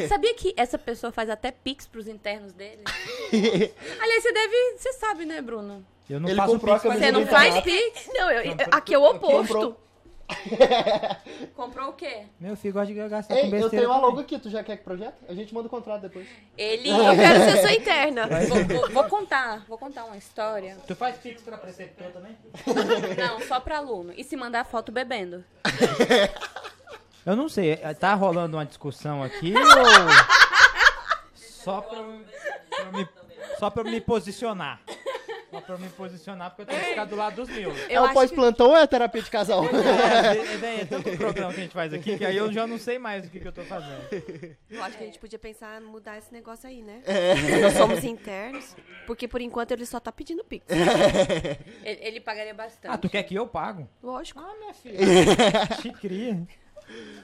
Sabia que essa pessoa faz até pix pros internos dele? Aliás, você deve. Você sabe, né, Bruno? Eu não Ele faço comprou a pix, mas camisa Você eu não faz pix? Não, eu, aqui é o oposto. comprou. Comprou o quê? Meu filho gosta de gastar Ei, com eu besteira tenho uma logo aqui, tu já quer que projeto? A gente manda o contrato depois. Ele. Eu quero ser sua interna. Vou, vou- vou contar, vou contar uma história. Tu faz pix pra preceptor também? Não, só pra aluno. E se mandar foto bebendo? Eu não sei, eh, tá rolando uma discussão aqui ou... Só pra, eu- pra eu me, só pra eu me posicionar. Só pra eu me posicionar, porque eu tenho que ficar do lado dos meus. é o acho pós-plantão ou é a terapia de casal? É, bem, é tanto programa que a gente faz aqui que aí eu já não sei mais o que, que eu tô fazendo. Eu acho que a gente podia pensar em mudar esse negócio aí, né? Nós somos internos, porque por enquanto ele só tá pedindo pix. Ele, ele pagaria bastante. Ah, tu quer que eu pago? Lógico. Ah, minha filha. Te cria.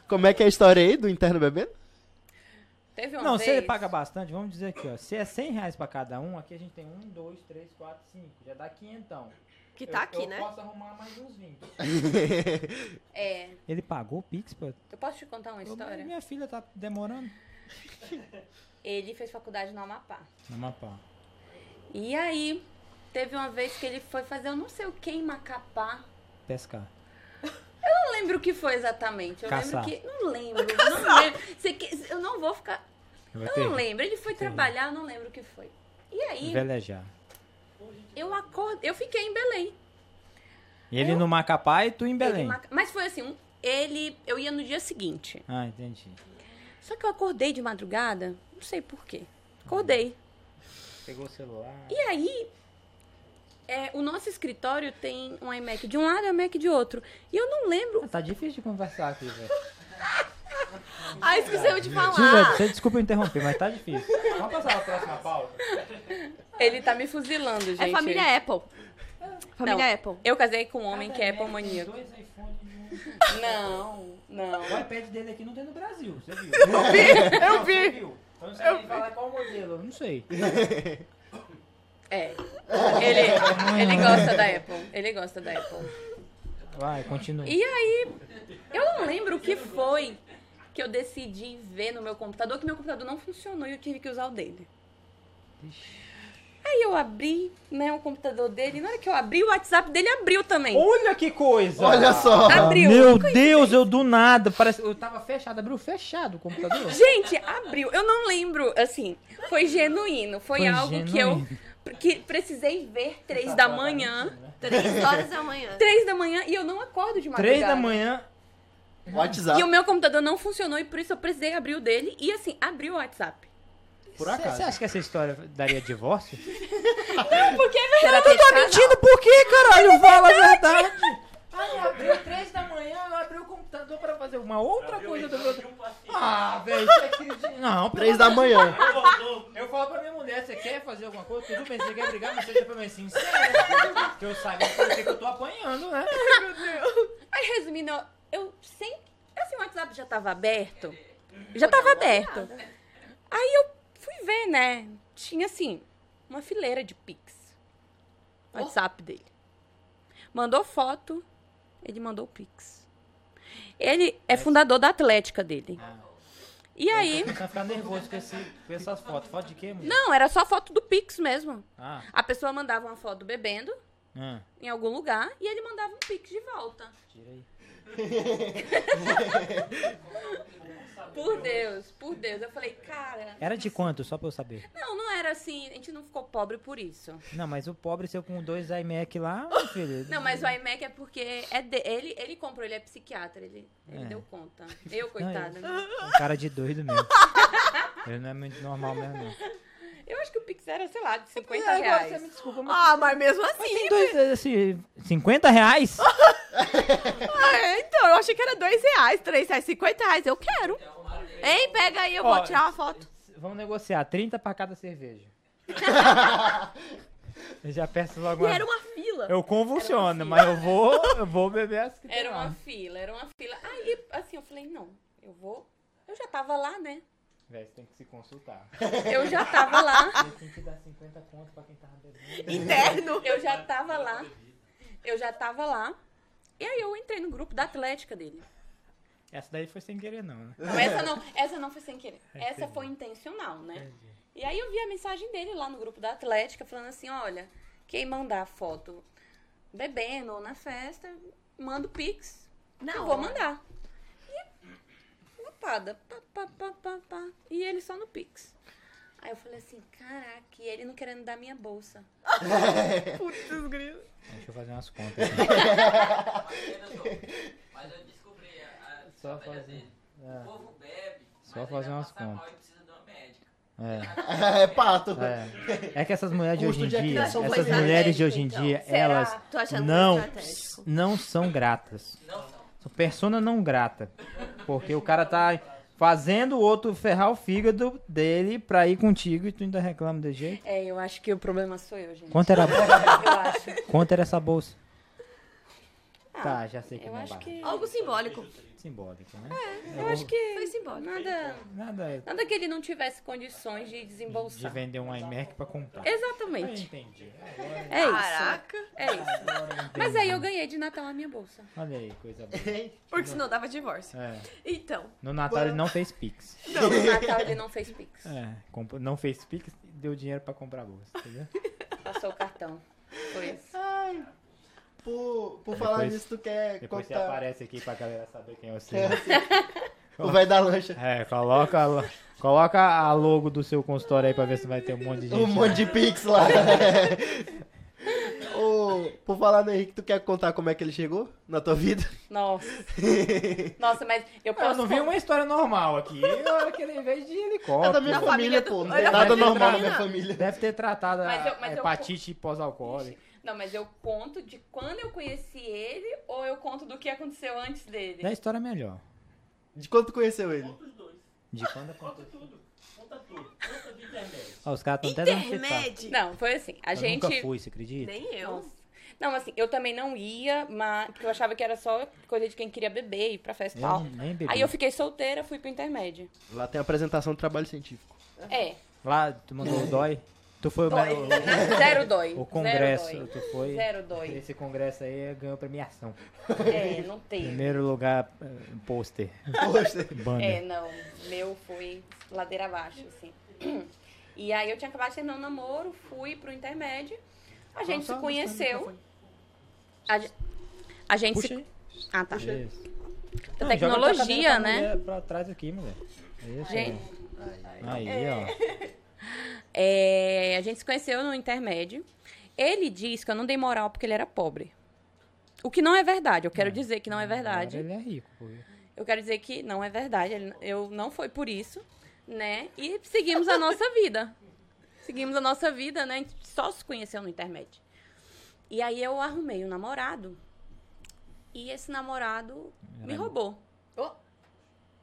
Como é que é a história aí do interno bebendo? Teve uma Não, vez... se ele paga bastante, vamos dizer aqui, ó. Se é 100 reais pra cada um, aqui a gente tem um, dois, três, quatro, cinco. Já dá quinhentão. Que tá Eu- aqui, eu né? posso arrumar mais uns 20. É, Ele pagou o Pix, pô? eu posso te contar uma história? Minha filha tá demorando. Ele fez faculdade no Amapá. No Amapá. E aí, teve uma vez que ele foi fazer eu não sei o que em Macapá. Pescar. Eu não lembro o que foi exatamente. Eu Caçar. lembro que. Não lembro. Não lembro. Você que- eu não vou ficar. Vai Eu ter não lembro. Ele foi trabalhar, eu não lembro o que foi. E aí, Velejar. eu acordei. Eu fiquei em Belém. Ele no Macapá e tu em Belém. maca- Mas foi assim, um- ele. Eu ia no dia seguinte. Ah, entendi. Só que eu acordei de madrugada, não sei porquê. Acordei. Pegou o celular. E aí, é, o nosso escritório tem um iMac de um lado e um iMac de outro. E eu não lembro. Ah, Tá difícil de conversar aqui, velho. Ah, esqueceu de falar. você desculpa eu interromper, mas tá difícil. Vamos passar a próxima pauta? Ele tá me fuzilando, gente. É família Apple. Família Não. Apple. Eu casei com um homem que é Apple maníaco. Dois iPhones Não, não. O iPad dele aqui não tem no Brasil, você viu? Eu vi, eu vi. Eu não sei nem falar qual modelo, eu não sei. É. Ele, ele gosta da Apple. Ele gosta da Apple. Vai, continua. E aí, eu não lembro o que foi que eu decidi ver no meu computador, que meu computador não funcionou e eu tive que usar o dele. Aí eu abri, né, o computador dele, e na hora que eu abri, o WhatsApp dele abriu também. Olha que coisa! Olha só. Abriu. Meu Deus, eu do nada, parece, eu tava fechado, abriu fechado o computador. Gente, abriu. Eu não lembro, assim, foi genuíno. Foi, Foi algo genuíno. que eu que precisei ver três da manhã. Três horas da manhã. Três da manhã e eu não acordo de madrugada. Três da manhã, WhatsApp. E o meu computador não funcionou e por isso eu precisei abrir o dele. E assim, abri o WhatsApp. por Você acaso. acha que essa história daria divórcio? Terapia de casal. Mentindo por quê, caralho? Fala a verdade. Ai, abriu três da manhã, eu abri o computador pra fazer uma outra coisa do meu... Ah, velho, você acredita? Não, Três da manhã. Eu falo pra minha mulher, você quer fazer alguma coisa? Tudo bem, você quer brigar, mas seja pra mim sincero. Que eu saiba por que que eu tô apanhando, né? Aí, resumindo, eu- sempre. Assim, o WhatsApp já tava aberto. Já tava aberto. Aí eu fui ver, né? Tinha assim, uma fileira de Pix. WhatsApp dele. Mandou foto, ele mandou o Pix. Ele é fundador da Atlética dele. E aí. Tá ficando nervoso com, esse, com essas fotos. Foto de quê, mulher? Não, era só foto do Pix mesmo. Ah, A pessoa mandava uma foto bebendo ah, em algum lugar e ele mandava um Pix de volta. tira aí. Por Deus, por Deus. Eu falei, cara. Era de quanto, só pra eu saber? Não, não era assim. A gente não ficou pobre por isso. Não, mas o pobre seu com dois iMac lá, meu filho. Não, mas o iMac é porque é de- ele, ele comprou, ele é psiquiatra, ele, ele É. deu conta. Eu, coitada. né? Um cara de doido mesmo. Ele não é muito normal mesmo, não. Eu acho que o Pix era, sei lá, de 50 É, agora reais. você me desculpa, mas Ah, mas mesmo assim. tem dois, assim, 50 reais? Ah, então, eu achei que era dois reais, três reais, 50 reais. Eu quero. Hein, pega aí, eu Ó, vou tirar uma foto. Vamos negociar, 30 pra cada cerveja. eu já peço logo E uma... era uma fila. Eu convulsiono, mas eu vou, eu vou beber as que tem Era lá. uma fila, era uma fila. Aí, assim, eu falei, não, eu vou. Eu já tava lá, né? Véi, você tem que se consultar. Eu já tava lá. Você tem que dar 50 conto pra quem tava bebendo. Interno. Eu já tava lá. Eu já tava lá. E aí eu entrei no grupo da Atlética dele. Essa daí foi sem querer, não, né? Não, essa não, essa não foi sem querer. Essa foi intencional, né? E aí eu vi a mensagem dele lá no grupo da Atlética falando assim, olha, quem mandar foto bebendo ou na festa, manda o Pix. Não. eu vou mandar. E lapada, pá, pá, pá, pá, pá. E ele só no Pix. Aí eu falei assim, caraca, e ele não querendo dar minha bolsa. Putz, grilo. Deixa eu fazer umas contas. aqui. Mas eu descobri a, a Só fazer- é. O povo bebe, Só mas fazer umas contas. É. É pato. É. É que essas mulheres de hoje em dia, essas mulheres de hoje em dia, então. Será? elas achando não, não são gratas. Não são. São persona não grata. Porque o cara tá fazendo o outro ferrar o fígado dele pra ir contigo e tu ainda reclama desse jeito. É, eu acho que o problema sou eu, gente. Quanto era, Eu acho. quanto era essa bolsa? Ah, Tá, já sei que Eu não é acho barato. que. Algo simbólico. Simbólico, né? Eu acho que. Foi simbólico. Nada. Nada Nada que ele não tivesse condições de de desembolsar. vender um iMac pra comprar. Exatamente. entendi. É isso. Caraca. É isso. Mas aí eu ganhei de Natal a minha bolsa. Olha aí, coisa boa. Porque senão dava divórcio. É. Então. No Natal ele não fez Pix. No Natal ele não fez Pix. É, não fez Pix e deu dinheiro pra comprar a bolsa, entendeu? Passou o cartão. Foi isso. Por, por falar Depois- nisso, tu quer Depois você contar aparece aqui pra galera saber quem é você. o velho da lancha. É, coloca, a lo- coloca a logo do seu consultório aí pra ver se vai ter um monte de gente. Um monte de pix lá. Ô, por falar no Henrique, tu quer contar como é que ele chegou na tua vida? Nossa. Nossa, mas eu Eu posso. não vi uma história normal aqui. A hora que ele veio de É da helicóptero. minha Na família, família do- pô. Não tem nada normal na minha família. Deve ter tratado Mas a eu- mas eu- hepatite pós-alcoólica. Não, mas eu conto de quando eu conheci ele ou eu conto do que aconteceu antes dele? Da história é melhor. De quando tu conheceu ele? De quando aconteceu. Ó, os caras estão até dando pitaco. Intermédio. Não, foi assim. A Eu gente. nunca fui, você acredita? Nem eu. Nossa. Não, assim, eu também não ia, mas porque eu achava que era só coisa de quem queria beber, ir pra festa e tal. nem bebi. Aí eu fiquei solteira, fui pro intermédio. Lá tem a apresentação do trabalho científico. É, Lá, tu mandou o dói? Tu foi o, dói. o- Zero dói. o congresso, Zero dói. tu foi. Zero dói. Esse congresso aí ganhou premiação. É, não teve. Primeiro lugar, eh, pôster, banda. É, não. Meu foi ladeira abaixo, assim. E aí eu tinha acabado de terminar um namoro, fui pro intermédio. A gente Só- se conheceu. A, a gente Puxa se. aí. Ah, tá. Não, tecnologia, né? mulher Pra trás aqui, mulher. Isso. Gente. Aí, ó. É, a gente se conheceu no intermédio. Ele disse que eu não dei moral porque ele era pobre. O que não é verdade. Eu quero dizer que não é verdade. Agora ele é rico, pô. Eu quero dizer que não é verdade. ele- Eu não foi por isso. né? E seguimos a nossa vida. Seguimos a nossa vida, né? A gente só se conheceu no internet. E aí eu arrumei um namorado. E esse namorado me Era- roubou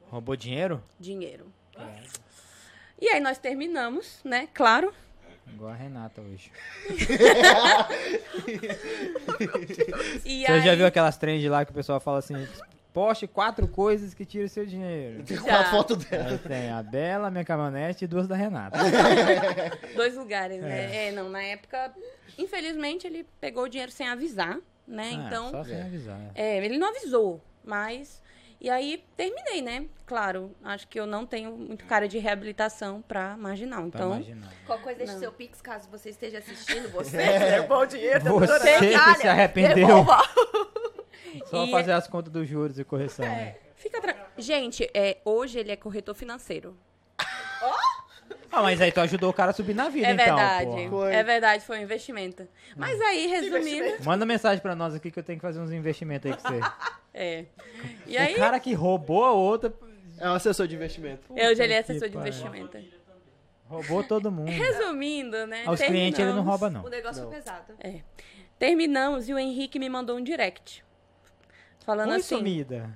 Roubou dinheiro? dinheiro. E aí nós terminamos, né? Claro. Igual a Renata hoje. E Você aí, já viu aquelas trends lá que o pessoal fala assim: poste quatro coisas que tiram seu dinheiro. Com a foto dela. Aí tem a Bela, minha caminhonete e duas da Renata. Dois lugares, né? É, não, na época, infelizmente, ele pegou o dinheiro sem avisar, né? Ah, então, Só sem avisar. é, ele não avisou, mas. E aí terminei, né? Claro, acho que eu não tenho muito cara de reabilitação pra marginal. Pra Então, imaginar. Qualquer coisa, Não. seu Pix, caso você esteja assistindo. Você levou o dinheiro da Você doutora que se arrependeu. devolva. Só E- fazer as contas dos juros e correção. né? fica tra... Gente, é, hoje ele é corretor financeiro. Ah, mas aí tu ajudou o cara a subir na vida, É então. verdade. Foi. É verdade, foi um investimento. Mas aí, resumindo. Manda mensagem pra nós aqui que eu tenho que fazer uns investimentos aí com você. É. E aí, O cara que roubou a outra, É um assessor de investimento. eu já li que assessor de pariu. investimento. roubou todo mundo. Resumindo, né? Aos clientes ele não terminamos. rouba, não. O negócio Não. foi pesado. É. Terminamos e o Henrique me mandou um direct. Falando Oi, assim: sumida.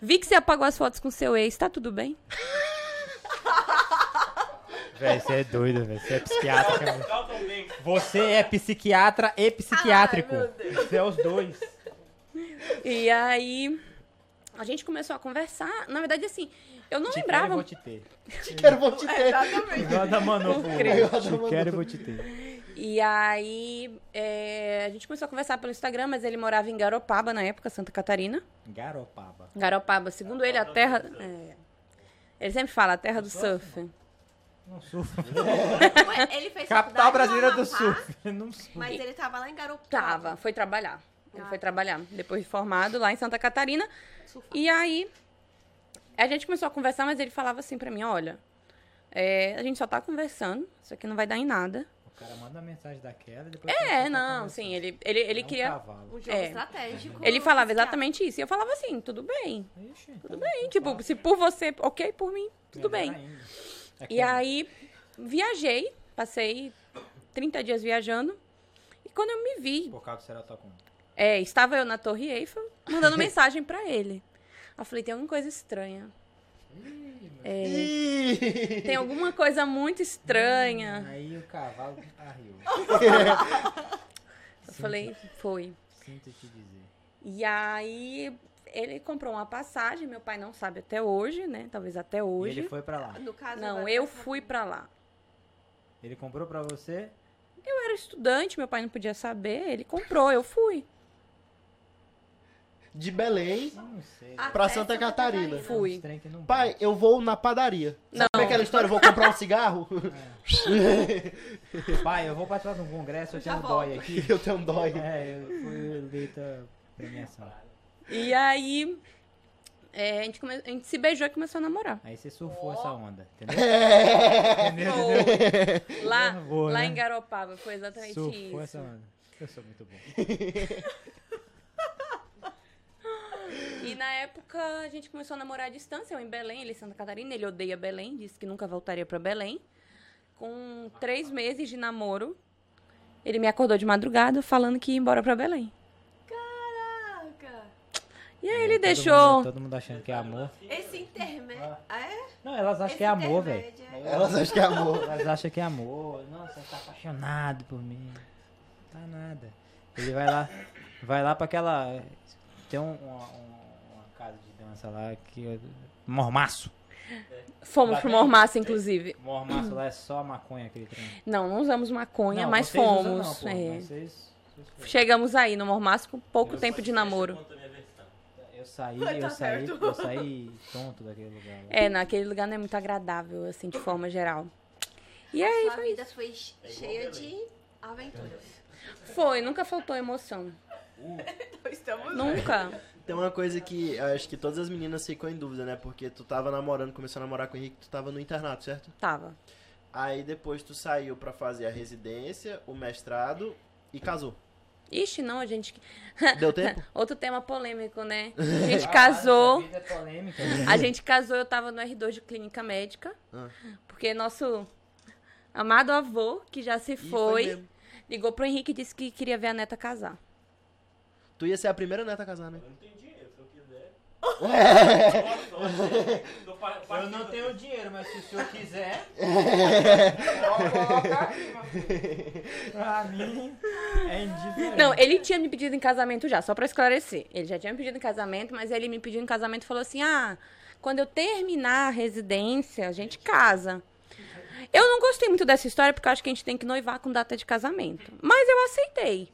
Vi que você apagou as fotos com seu ex, tá tudo bem? Véi, você é doido, velho. Você é psiquiatra. cara. Você é psiquiatra e psiquiátrico. Ai, meu Deus. Você é os dois. E aí a gente começou a conversar. Na verdade, assim, eu não Te quero e lembrava. vou te ter. Quero vou te ter. Exatamente. Te quero e vou te ter. E aí é, a gente começou a conversar pelo Instagram, mas ele morava em Garopaba na época, Santa Catarina. Garopaba. Garopaba, segundo ele, a terra. é, ele sempre fala, a terra do surf. Não surfa. Ué, Ele fez Capital brasileira no do surf. Não surfa. Mas ele tava lá em Garopaba. Tava, foi trabalhar. Ele Ah. foi trabalhar. Depois de formado lá em Santa Catarina. Surfar. E aí, a gente começou a conversar, mas ele falava assim pra mim, olha, é, a gente só tá conversando, isso aqui não vai dar em nada. O cara manda mensagem daquela e depois... É, não, sim, ele, ele, ele É um queria... cavalo. Um jogo É. estratégico. Ele falava exatamente isso. E eu falava assim, tudo bem, Ixi, tudo então, bem. então Tipo, tá. se por você, ok, por mim, tudo Melhor bem. ainda. É E aí, viajei, passei 30 dias viajando. E quando eu me vi, Por causa do Ceratocum. é, estava eu na Torre Eiffel, mandando mensagem pra ele. Eu falei, tem alguma coisa estranha. É, tem alguma coisa muito estranha. Aí o cavalo arriou. Eu falei, foi. Sinto te dizer. E aí, ele comprou uma passagem, meu pai não sabe até hoje, né? Talvez até E hoje. ele foi pra lá. No caso, Não, eu tá fui pra lá. Ele comprou pra você? Eu era estudante, meu pai não podia saber, ele comprou, eu fui. De Belém Não sei. Até pra Santa Catarina. Fui. Que não Pai, eu vou na padaria. Sabe Não. aquela história? Eu vou comprar um cigarro? Pai, eu vou participar de um congresso, eu tenho um dói aqui. eu tenho um dói. É, eu fui eleita premiação. E aí, é, a, gente come- a gente se beijou e começou a namorar. Aí você surfou essa onda, entendeu? É. Entendeu? Foi. Lá, Boa, lá né? em Garopaba, foi exatamente Surfou isso. essa onda. Eu sou muito bom. E na época a gente começou a namorar à distância, eu em Belém, ele em Santa Catarina, ele odeia Belém, disse que nunca voltaria pra Belém. Com três meses de namoro, ele me acordou de madrugada falando que ia embora pra Belém. E aí ele Todo deixou. mundo- todo mundo achando que é amor. Esse intermédio. Ah, é? Não, elas acham Esse que é amor, velho. é- Elas acham que é amor. Elas acham que é amor. Nossa, você tá apaixonado por mim. Tá nada. Ele vai lá, vai lá pra aquela. Tem um- uma, uma- casa de dança lá que. eu- Mormaço. Fomos Lá pro? Mormaço, inclusive. Mormaço lá é só maconha aquele trem. Não, não usamos maconha, Não, mas vocês usam fomos. não, pô, é. vocês- vocês. Chegamos aí no Mormaço com pouco Eu tempo de namoro. Eu saí, Tá eu saí, eu saí tonto daquele lugar. lá. É, naquele lugar não é muito agradável, assim, de forma geral. E aí Sua vida foi cheia de aventuras. foi, nunca faltou emoção. Estamos Nunca. Tem uma coisa que eu acho que todas as meninas ficam em dúvida, né? Porque tu tava namorando, começou a namorar com o Henrique, tu tava no internato, certo? Tava. Aí depois tu saiu pra fazer a residência, o mestrado e casou. Ixi, não, a gente. Deu tempo? Outro tema polêmico, né? A gente casou. Essa vida é polêmica, né? A gente casou, eu tava no R2 de clínica médica. Ah. Porque nosso amado avô, que já se foi, ligou pro Henrique e disse que queria ver a neta casar. Tu ia ser a primeira neta a casar, né? Eu não tenho dinheiro, se eu quiser. Eu não tenho dinheiro, mas se o senhor quiser. pra mim, é indiferente. Não, ele tinha me pedido em casamento já, só pra esclarecer. Ele já tinha me pedido em casamento, mas ele me pediu em casamento e falou assim: ah, quando eu terminar a residência, a gente casa. Eu não gostei muito dessa história porque eu acho que a gente tem que noivar com data de casamento. Mas eu aceitei.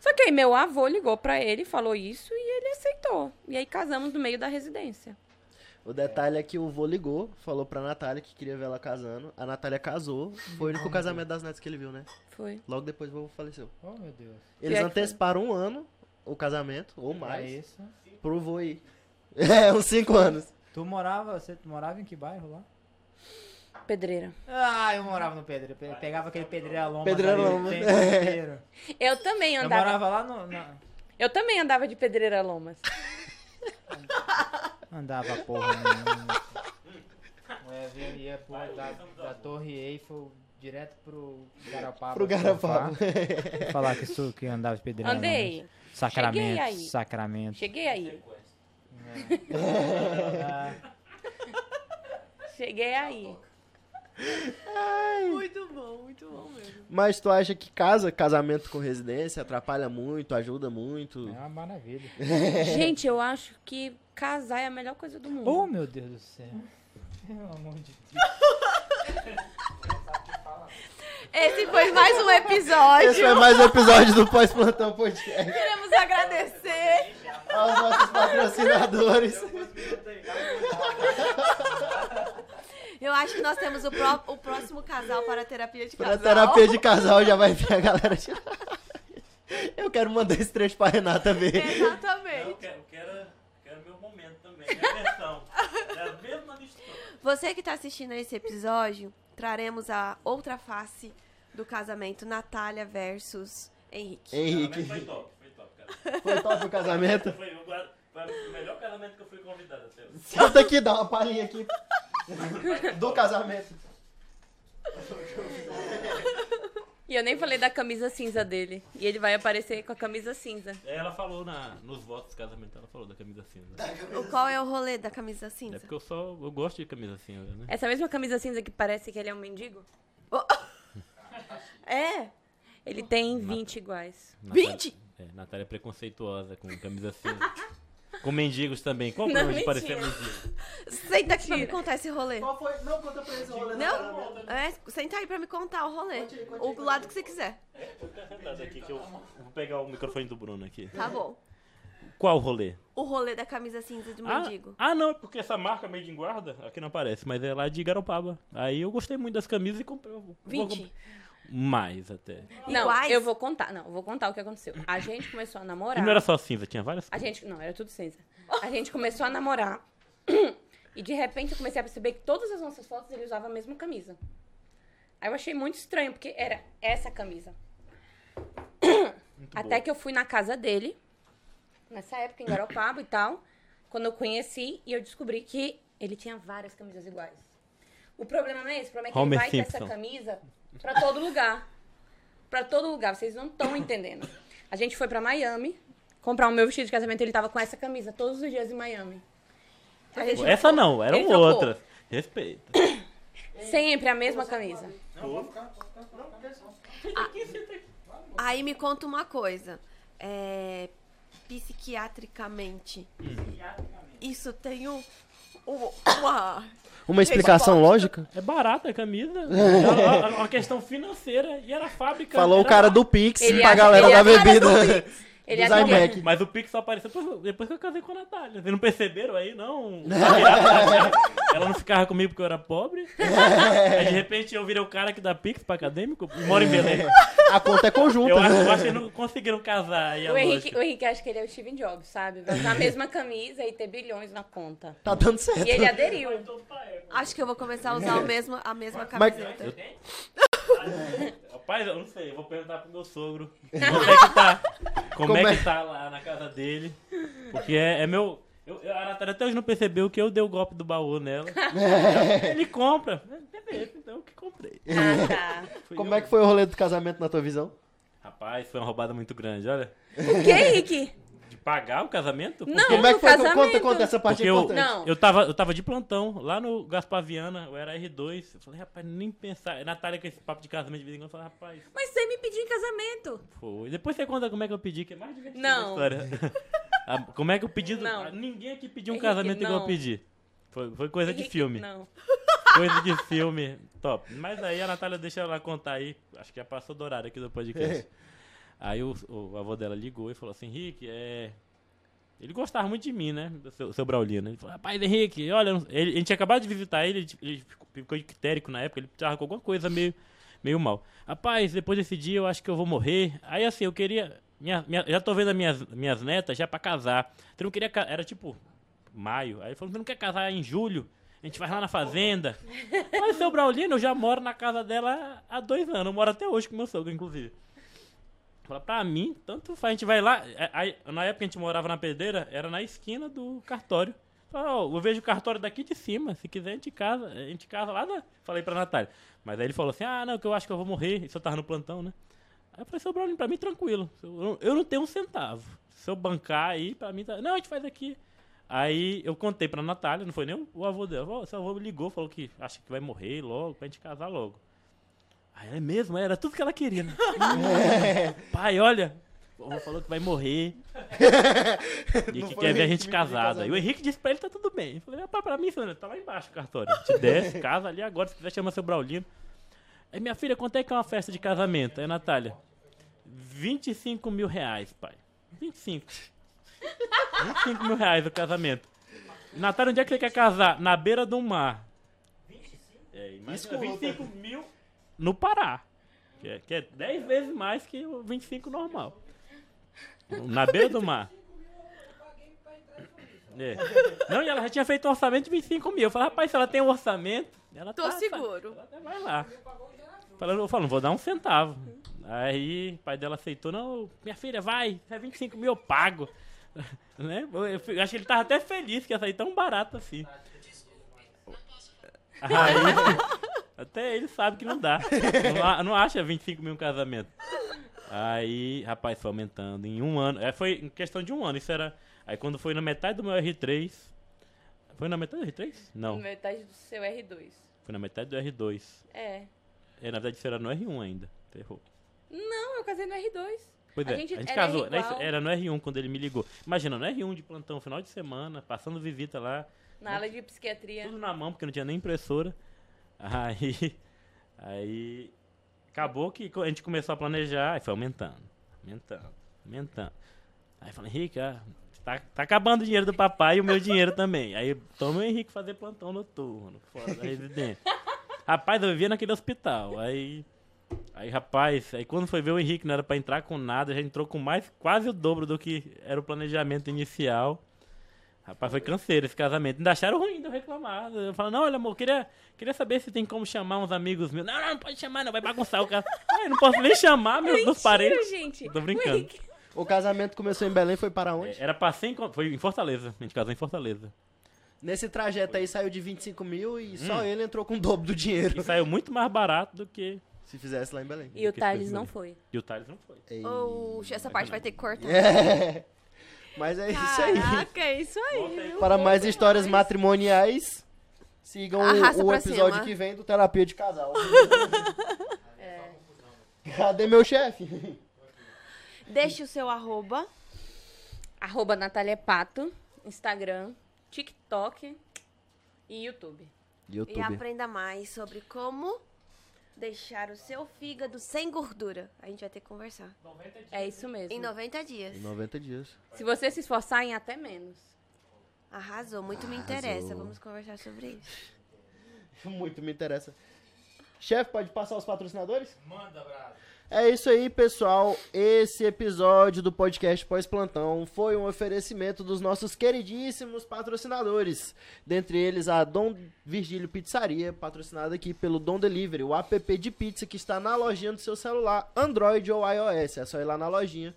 Só que aí meu avô ligou pra ele, falou isso e ele aceitou. E aí casamos no meio da residência. O detalhe é que o vô ligou, falou pra Natália que queria ver ela casando. A Natália casou. Foi o único casamento das netas que ele viu, né? Foi. Logo depois o vô faleceu. Oh, meu Deus. Eles foi. anteciparam um ano o casamento, ou Pra mais, isso. pro vô ir. É, uns cinco anos. Tu morava, você morava em que bairro lá? Pedreira. Ah, eu morava no Pedreiro. Pe- Pegava aquele Pedreira Loma. Pedreira ali inteiro. Eu também Eu andava. morava lá no. na- Eu também andava de Pedreira Lomas. Andava porra nenhuma. O ia pro, da, da Torre Eiffel direto pro Garapaba. Pro Garapaba. surfar. Falar que, isso, que andava de pedreira. Andei. Sacramento. Cheguei aí. Sacramento. Cheguei aí. Ah, Cheguei aí. Muito bom, muito bom mesmo. Mas tu acha que casa, casamento com residência atrapalha muito, ajuda muito? é uma maravilha. Gente, eu acho que casar é a melhor coisa do mundo. Oh, meu Deus do céu. Pelo amor de Deus. Esse foi mais um episódio. Esse foi mais um episódio do Pós-Plantão Podcast. Queremos agradecer. Aos nossos patrocinadores. Eu acho que nós temos o, pró- o próximo casal para a terapia de casal. terapia de casal já vai vir a galera de... Eu quero mandar esse trecho pra Renata ver. Eu Exatamente. quero, eu quero, quero meu momento também, minha versão. É a mesma mistura. Você que está assistindo a esse episódio, traremos a outra face do casamento Natália versus Henrique. Henrique. Foi top, foi top, cara. Foi top o casamento? Foi, foi o melhor casamento que eu fui convidado até hoje. Senta aqui, dá uma palhinha aqui. Do casamento. E eu nem falei da camisa cinza dele. E ele vai aparecer com a camisa cinza. Ela falou na, nos votos do casamento, ela falou da camisa cinza. O qual é o rolê da camisa É cinza? porque eu só eu gosto de camisa cinza, né? Essa mesma camisa cinza que parece que ele é um mendigo, É? ele tem 20 iguais. Natália- 20? É, Natália é preconceituosa com camisa cinza. com mendigos também. Qual o problema de parecer mendigo? Senta aqui pra me contar esse rolê. Qual foi? Não, conta pra esse rolê. Não? É, senta aí pra me contar o rolê. O lado que você quiser. Aqui que eu vou pegar o microfone do Bruno aqui. Tá bom. Qual o rolê? O rolê da camisa cinza do Ah, mendigo. ah, não, é porque essa marca Made in Guarda, aqui não aparece, mas é lá de Garopaba. Aí eu gostei muito das camisas e comprei. eu vou 20. comp- Mais até. Não, Iguais? eu vou contar. Não, eu vou contar o que aconteceu. A gente começou a E namorar. não era só cinza, tinha várias A cores. gente. Não, era tudo cinza. A gente começou a namorar. E de repente eu comecei a perceber que todas as nossas fotos ele usava a mesma camisa. Aí eu achei muito estranho, porque era essa camisa. Até que eu fui na casa dele, nessa época, em Garopaba e tal, quando eu conheci e eu descobri que ele tinha várias camisas iguais. O problema não é esse, o problema é que Homer ele vai Simpson. essa camisa pra todo lugar. Pra todo lugar, vocês não estão entendendo. A gente foi pra Miami comprar o meu vestido de casamento, ele tava com essa camisa todos os dias em Miami. A gente Essa não, eram Ele trocou. outras. Respeita. Sempre a mesma camisa. Aí me conta uma coisa. É, psiquiatricamente, isso tem um, um- uma... Uma explicação lógica? É barata a camisa. É uma, uma questão financeira. E era fábrica. Falou o era cara lá. do Pix Ele pra acha- galera da acha- bebida. Ele Dos iMac. Mas o Pix só apareceu depois, depois que eu casei com a Natália. Vocês não perceberam aí, não? Ela, não ficava comigo porque eu era pobre. Aí de repente eu virei o cara que dá Pix pra acadêmico e moro em Belém. A conta é conjunta. Eu acho, eu acho que eles não conseguiram casar O Henrique, o Henrique acha que ele é o Steven Jobs, sabe? Vai usar a mesma camisa e ter bilhões na conta. Tá dando certo. E ele aderiu. Acho que eu vou começar a usar o mesmo, a mesma Mas- camiseta. Rapaz, eu não sei, eu vou perguntar pro meu sogro como é que tá. Como, Como é é? que tá lá na casa dele. Porque é, é meu. Eu, eu- a Natália até hoje não percebeu que eu dei o golpe do baú nela. Ele compra. Beleza, então eu que comprei. Ah, tá. Como eu. é que foi o rolê do casamento na tua visão? Rapaz, foi uma roubada muito grande, olha. O que, Rick? De pagar o casamento? Não, Como é que foi? casamento. Conta, conta essa parte Porque eu, importante. Não. eu, tava, eu tava de plantão lá no Gaspar Viana, eu era R2. Eu falei, rapaz, nem pensar. Natália com esse papo de casamento de vez em quando, eu falei, rapaz, Mas você me pediu em casamento. foi. Depois você conta como é que eu pedi, que é mais divertido Não. a história. Como é que eu pedi? do- Não. Ninguém aqui pediu um Henrique, casamento igual eu não. pedi. Foi, foi coisa de Henrique, filme. Não. Coisa de filme. Top. Mas aí a Natália deixa ela contar aí. Acho que já passou do horário aqui do podcast. aí o, o avô dela ligou e falou assim, Henrique, é. Ele gostava muito de mim, né? Do seu, seu Braulino. Ele falou, rapaz, Henrique, olha, ele, a gente tinha acabado de visitar ele, ele, ficou, ictérico na época, ele tava com alguma coisa meio, meio mal. Rapaz, depois desse dia eu acho que eu vou morrer. Aí assim, eu queria. Minha, minha- já tô vendo as minhas, minhas netas já pra casar. Você não queria. Era tipo maio. Aí ele falou, você não quer casar em julho? A gente vai lá na fazenda. Mas seu Braulino, eu já moro na casa dela há dois anos. Eu moro até hoje com meu sogro, inclusive. Fala, pra mim, tanto faz. A gente vai lá. é, Aí, na época a gente morava na pedreira, era na esquina do cartório. Fala, ó, eu vejo o cartório daqui de cima. Se quiser, a gente casa. A gente casa lá na... Falei pra Natália. Mas aí ele falou assim: ah, não, que eu acho que eu vou morrer. Isso eu tava no plantão, né? Aí eu falei, seu Braulino, pra mim, tranquilo. Eu não, tenho um centavo. Se eu bancar aí, pra mim tá. Não, a gente faz aqui. Aí eu contei pra Natália, não foi nem o- avô dela. Seu avô me ligou, falou que acha que vai morrer logo, pra gente casar logo. Aí é mesmo, era tudo que ela queria, né? Pai, olha, o falou que vai morrer. e que quer ver a gente casada. E o Henrique disse pra ele, tá tudo bem. Eu falei, rapaz, pra mim, Sônia, tá lá embaixo o cartório. Gente desce, casa ali agora, se quiser chama seu Braulino. Aí minha filha, quanto é que é uma festa de casamento? Aí, Natália, 25 mil reais, pai. 25. 25 mil reais o casamento. Natália, onde é que você quer casar? Na beira do mar. 25? É, imagina, Escuta. 25 mil no Pará. Que é, que é 10 vezes mais que o 25 normal. Na beira do mar. É. Não, e ela já tinha feito um orçamento de 25 mil. Eu falei, rapaz, se ela tem um orçamento, ela Tô tá- seguro. ela até vai lá. Eu falo, não vou dar um centavo. Aí o pai dela aceitou, não, minha filha, vai, se é 25 mil eu pago. né? Eu, acho que ele tava até feliz que ia sair tão barato assim. Aí, até ele sabe que não dá. Não, não acha 25 mil um casamento. Aí, rapaz, foi aumentando. Em um ano. É, foi em questão de um ano. Isso era. Aí quando foi na metade do meu R3. Foi na metade do R3? Não. Metade do seu R2. Foi na metade do R2. É. É, na verdade, isso era no R1 ainda. Ferrou. Não, eu casei no R2. Pois A é, gente a gente era casou. igual. isso Era no R1 quando ele me ligou. Imagina, no R1 de plantão, final de semana, passando visita lá, Na aula de psiquiatria. tudo na mão, porque não tinha nem impressora. Aí. Aí. Acabou que a gente começou a planejar, aí foi aumentando, aumentando, aumentando. Aí falei, Henrique, tá, tá acabando o dinheiro do papai e o meu dinheiro também. Aí toma o Henrique fazer plantão noturno, fora da residência. Rapaz, eu vivia naquele hospital. Aí. Aí, rapaz, aí quando foi ver o Henrique, não era pra entrar com nada, já entrou com mais, quase o dobro do que era o planejamento inicial. Rapaz, foi canseiro esse casamento. Ainda acharam ruim de eu reclamar. Eu falo, não, olha, amor, queria, queria saber se tem como chamar uns amigos meus. Não, não, não pode chamar, não, vai bagunçar o caso. Ah, eu não posso nem chamar meus, Mentira, parentes. gente. Tô brincando. O casamento começou em Belém, foi para onde? Era pra ser em, foi em Fortaleza. A gente casou em Fortaleza. Nesse trajeto aí saiu de 25 mil e Hum. só ele entrou com o dobro do dinheiro. E saiu muito mais barato do que. Se fizesse lá em Belém. E o Thales não foi. E o Thales não foi. Ei. Ou essa parte vai ter que cortar. É. Mas é isso aí. Caraca, é isso aí. Para mais histórias matrimoniais, sigam o- Arrasta o, pra episódio cima. que vem do Terapia de Casal. Cadê meu chefe? Deixe o seu arroba. Arroba Natália Pato. Instagram, TikTok e YouTube. E aprenda mais sobre como deixar o seu fígado sem gordura. A gente vai ter que conversar. É isso mesmo. Em 90 dias. Em 90 dias. Se você se esforçar em até menos. Arrasou, muito me Arrasou. interessa. Vamos conversar sobre isso. Muito me interessa. Chefe, pode passar os patrocinadores? Manda, brado. É isso aí, pessoal. Esse episódio do podcast Pós-Plantão foi um oferecimento dos nossos queridíssimos patrocinadores. Dentre eles, a Dom Virgílio Pizzaria, patrocinada aqui pelo Dom Delivery, o app de pizza que está na lojinha do seu celular, Android ou iOS. É só ir lá na lojinha,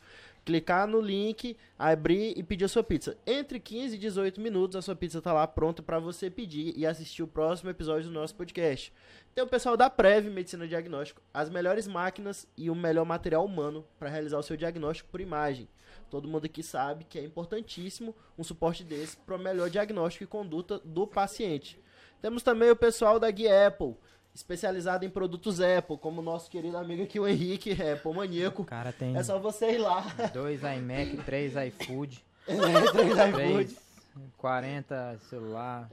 clicar no link, abrir e pedir a sua pizza. Entre 15 e 18 minutos, a sua pizza está lá pronta para você pedir e assistir o próximo episódio do nosso podcast. Tem o pessoal da Prev Medicina Diagnóstico, as melhores máquinas e o melhor material humano para realizar o seu diagnóstico por imagem. Todo mundo aqui sabe que é importantíssimo um suporte desse para o melhor diagnóstico e conduta do paciente. Temos também o pessoal da Guia Apple, especializado em produtos Apple, como o nosso querido amigo aqui, o Henrique, Apple O maníaco. cara tem É só você ir lá. dois iMac, três iFood, Três iFood. três, 40 celular.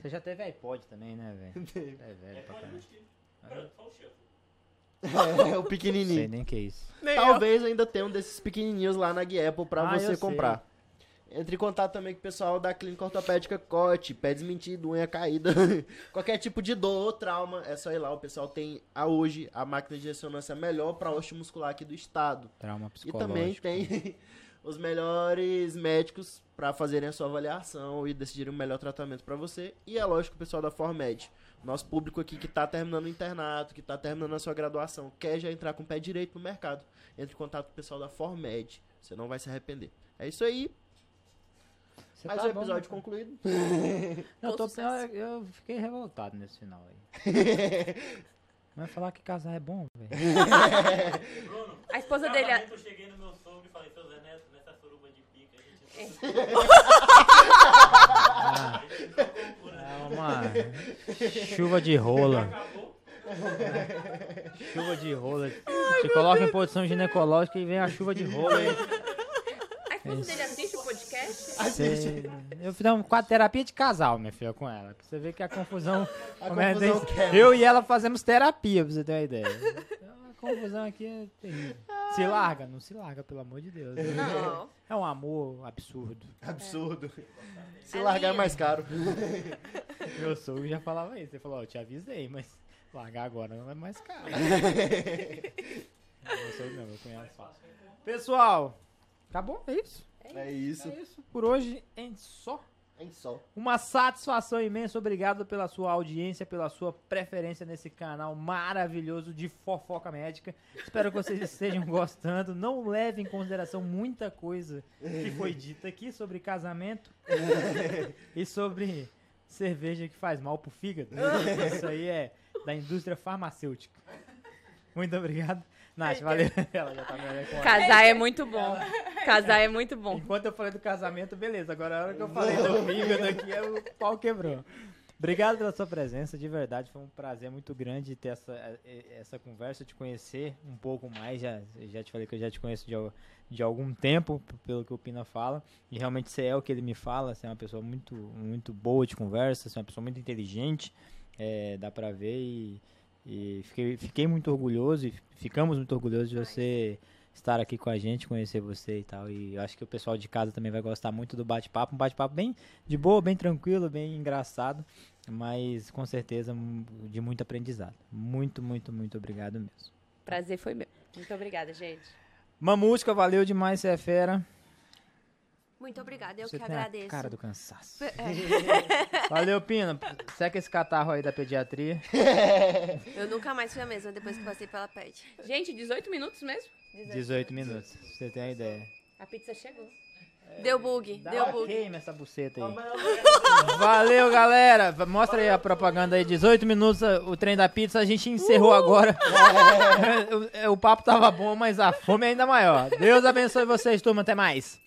Você já teve iPod também, né, velho? É velho pra caramba. É, o Não pequenininho. sei nem o que é isso. Talvez ainda tenha um desses pequenininhos lá na Apple pra Ah, eu você sei. Entre em contato também com o pessoal da Clínica Ortopédica Cote, pé desmentido, unha caída, qualquer tipo de dor ou trauma, é só ir lá. O pessoal tem a hoje a máquina de ressonância melhor pra osteomuscular aqui do estado. Trauma E também psicológico. tem os melhores médicos pra fazerem a sua avaliação e decidirem o melhor tratamento pra você. E é lógico o pessoal da Formed. Nosso público aqui que tá terminando o internato, que tá terminando a sua graduação, quer já entrar com o pé direito no mercado. Entre em contato com o pessoal da Formed. Você não vai se arrepender. É isso aí. Você Mais tá bom, episódio né? concluído. Não, eu, tô, eu, eu fiquei revoltado nesse final aí. Mas falar que casar é bom, velho. Bruno, A esposa dele. casamento, eu cheguei no meu sogro e falei, seu Zé Neto, nessa suruba de pica, a gente... Ah, é uma chuva de rola. Chuva de rola. Você coloca em posição ginecológica e vem a chuva de rola. aí A esposa dele assiste o podcast? Você... Eu fiz um quadro de terapia de casal, minha filha, com ela. Pra você ver que a confusão. A começa confusão quebra. Eu e ela fazemos terapia, pra você ter uma ideia. A confusão aqui é terrível. Se larga? Não se larga, pelo amor de Deus. Não. É um amor absurdo. Absurdo. Se É largar é mais caro. Meu sogro já falava isso. Ele falou, ó, eu te avisei, mas largar agora não é mais caro. Meu sogro não, meu cunhado fala. Pessoal, acabou? É isso? É isso. É isso. Por hoje, em só. Em só. Uma satisfação imensa. Obrigado pela sua audiência, pela sua preferência nesse canal maravilhoso de fofoca médica. Espero que vocês estejam gostando. Não leve em consideração muita coisa que foi dita aqui sobre casamento e sobre cerveja que faz mal pro fígado. Isso aí é da indústria farmacêutica. Muito obrigado. Nath, valeu. Ela já tá me olhando com Casar é muito bom. Casar é muito bom. Enquanto eu falei do casamento, beleza. Agora a hora que eu falei do fígado aqui, é o pau quebrou. Obrigado pela sua presença, de verdade. Foi um prazer muito grande ter essa, essa conversa, te conhecer um pouco mais. Já, já te falei que eu já te conheço de, de algum tempo, pelo que o Pina fala. E realmente você é o que ele me fala. Você é uma pessoa muito, muito boa de conversa, você é uma pessoa muito inteligente. eh, dá pra ver e, e fiquei, fiquei muito orgulhoso e ficamos muito orgulhosos de você estar aqui com a gente, conhecer você e tal. E eu acho que o pessoal de casa também vai gostar muito do bate-papo. Um bate-papo bem de boa, bem tranquilo, bem engraçado, mas com certeza de muito aprendizado. Muito, muito, muito obrigado mesmo. Prazer foi meu. Muito obrigada, gente. Mamusca, valeu demais, você é fera. Muito obrigada, eu você que tem agradeço. a cara do cansaço. É, Valeu, Pina. Seca esse catarro aí da pediatria. eu nunca mais fui a mesma depois que passei pela PET. Gente, 18 minutos mesmo? 18 minutos, pra você tem a ideia. A pizza chegou. Deu bug, Dá deu bug. queima essa buceta aí. Valeu, galera. Mostra aí a propaganda aí. 18 minutos o trem da pizza. A gente encerrou agora. o, o papo tava bom, mas a fome é ainda maior. Deus abençoe vocês, turma. Até mais.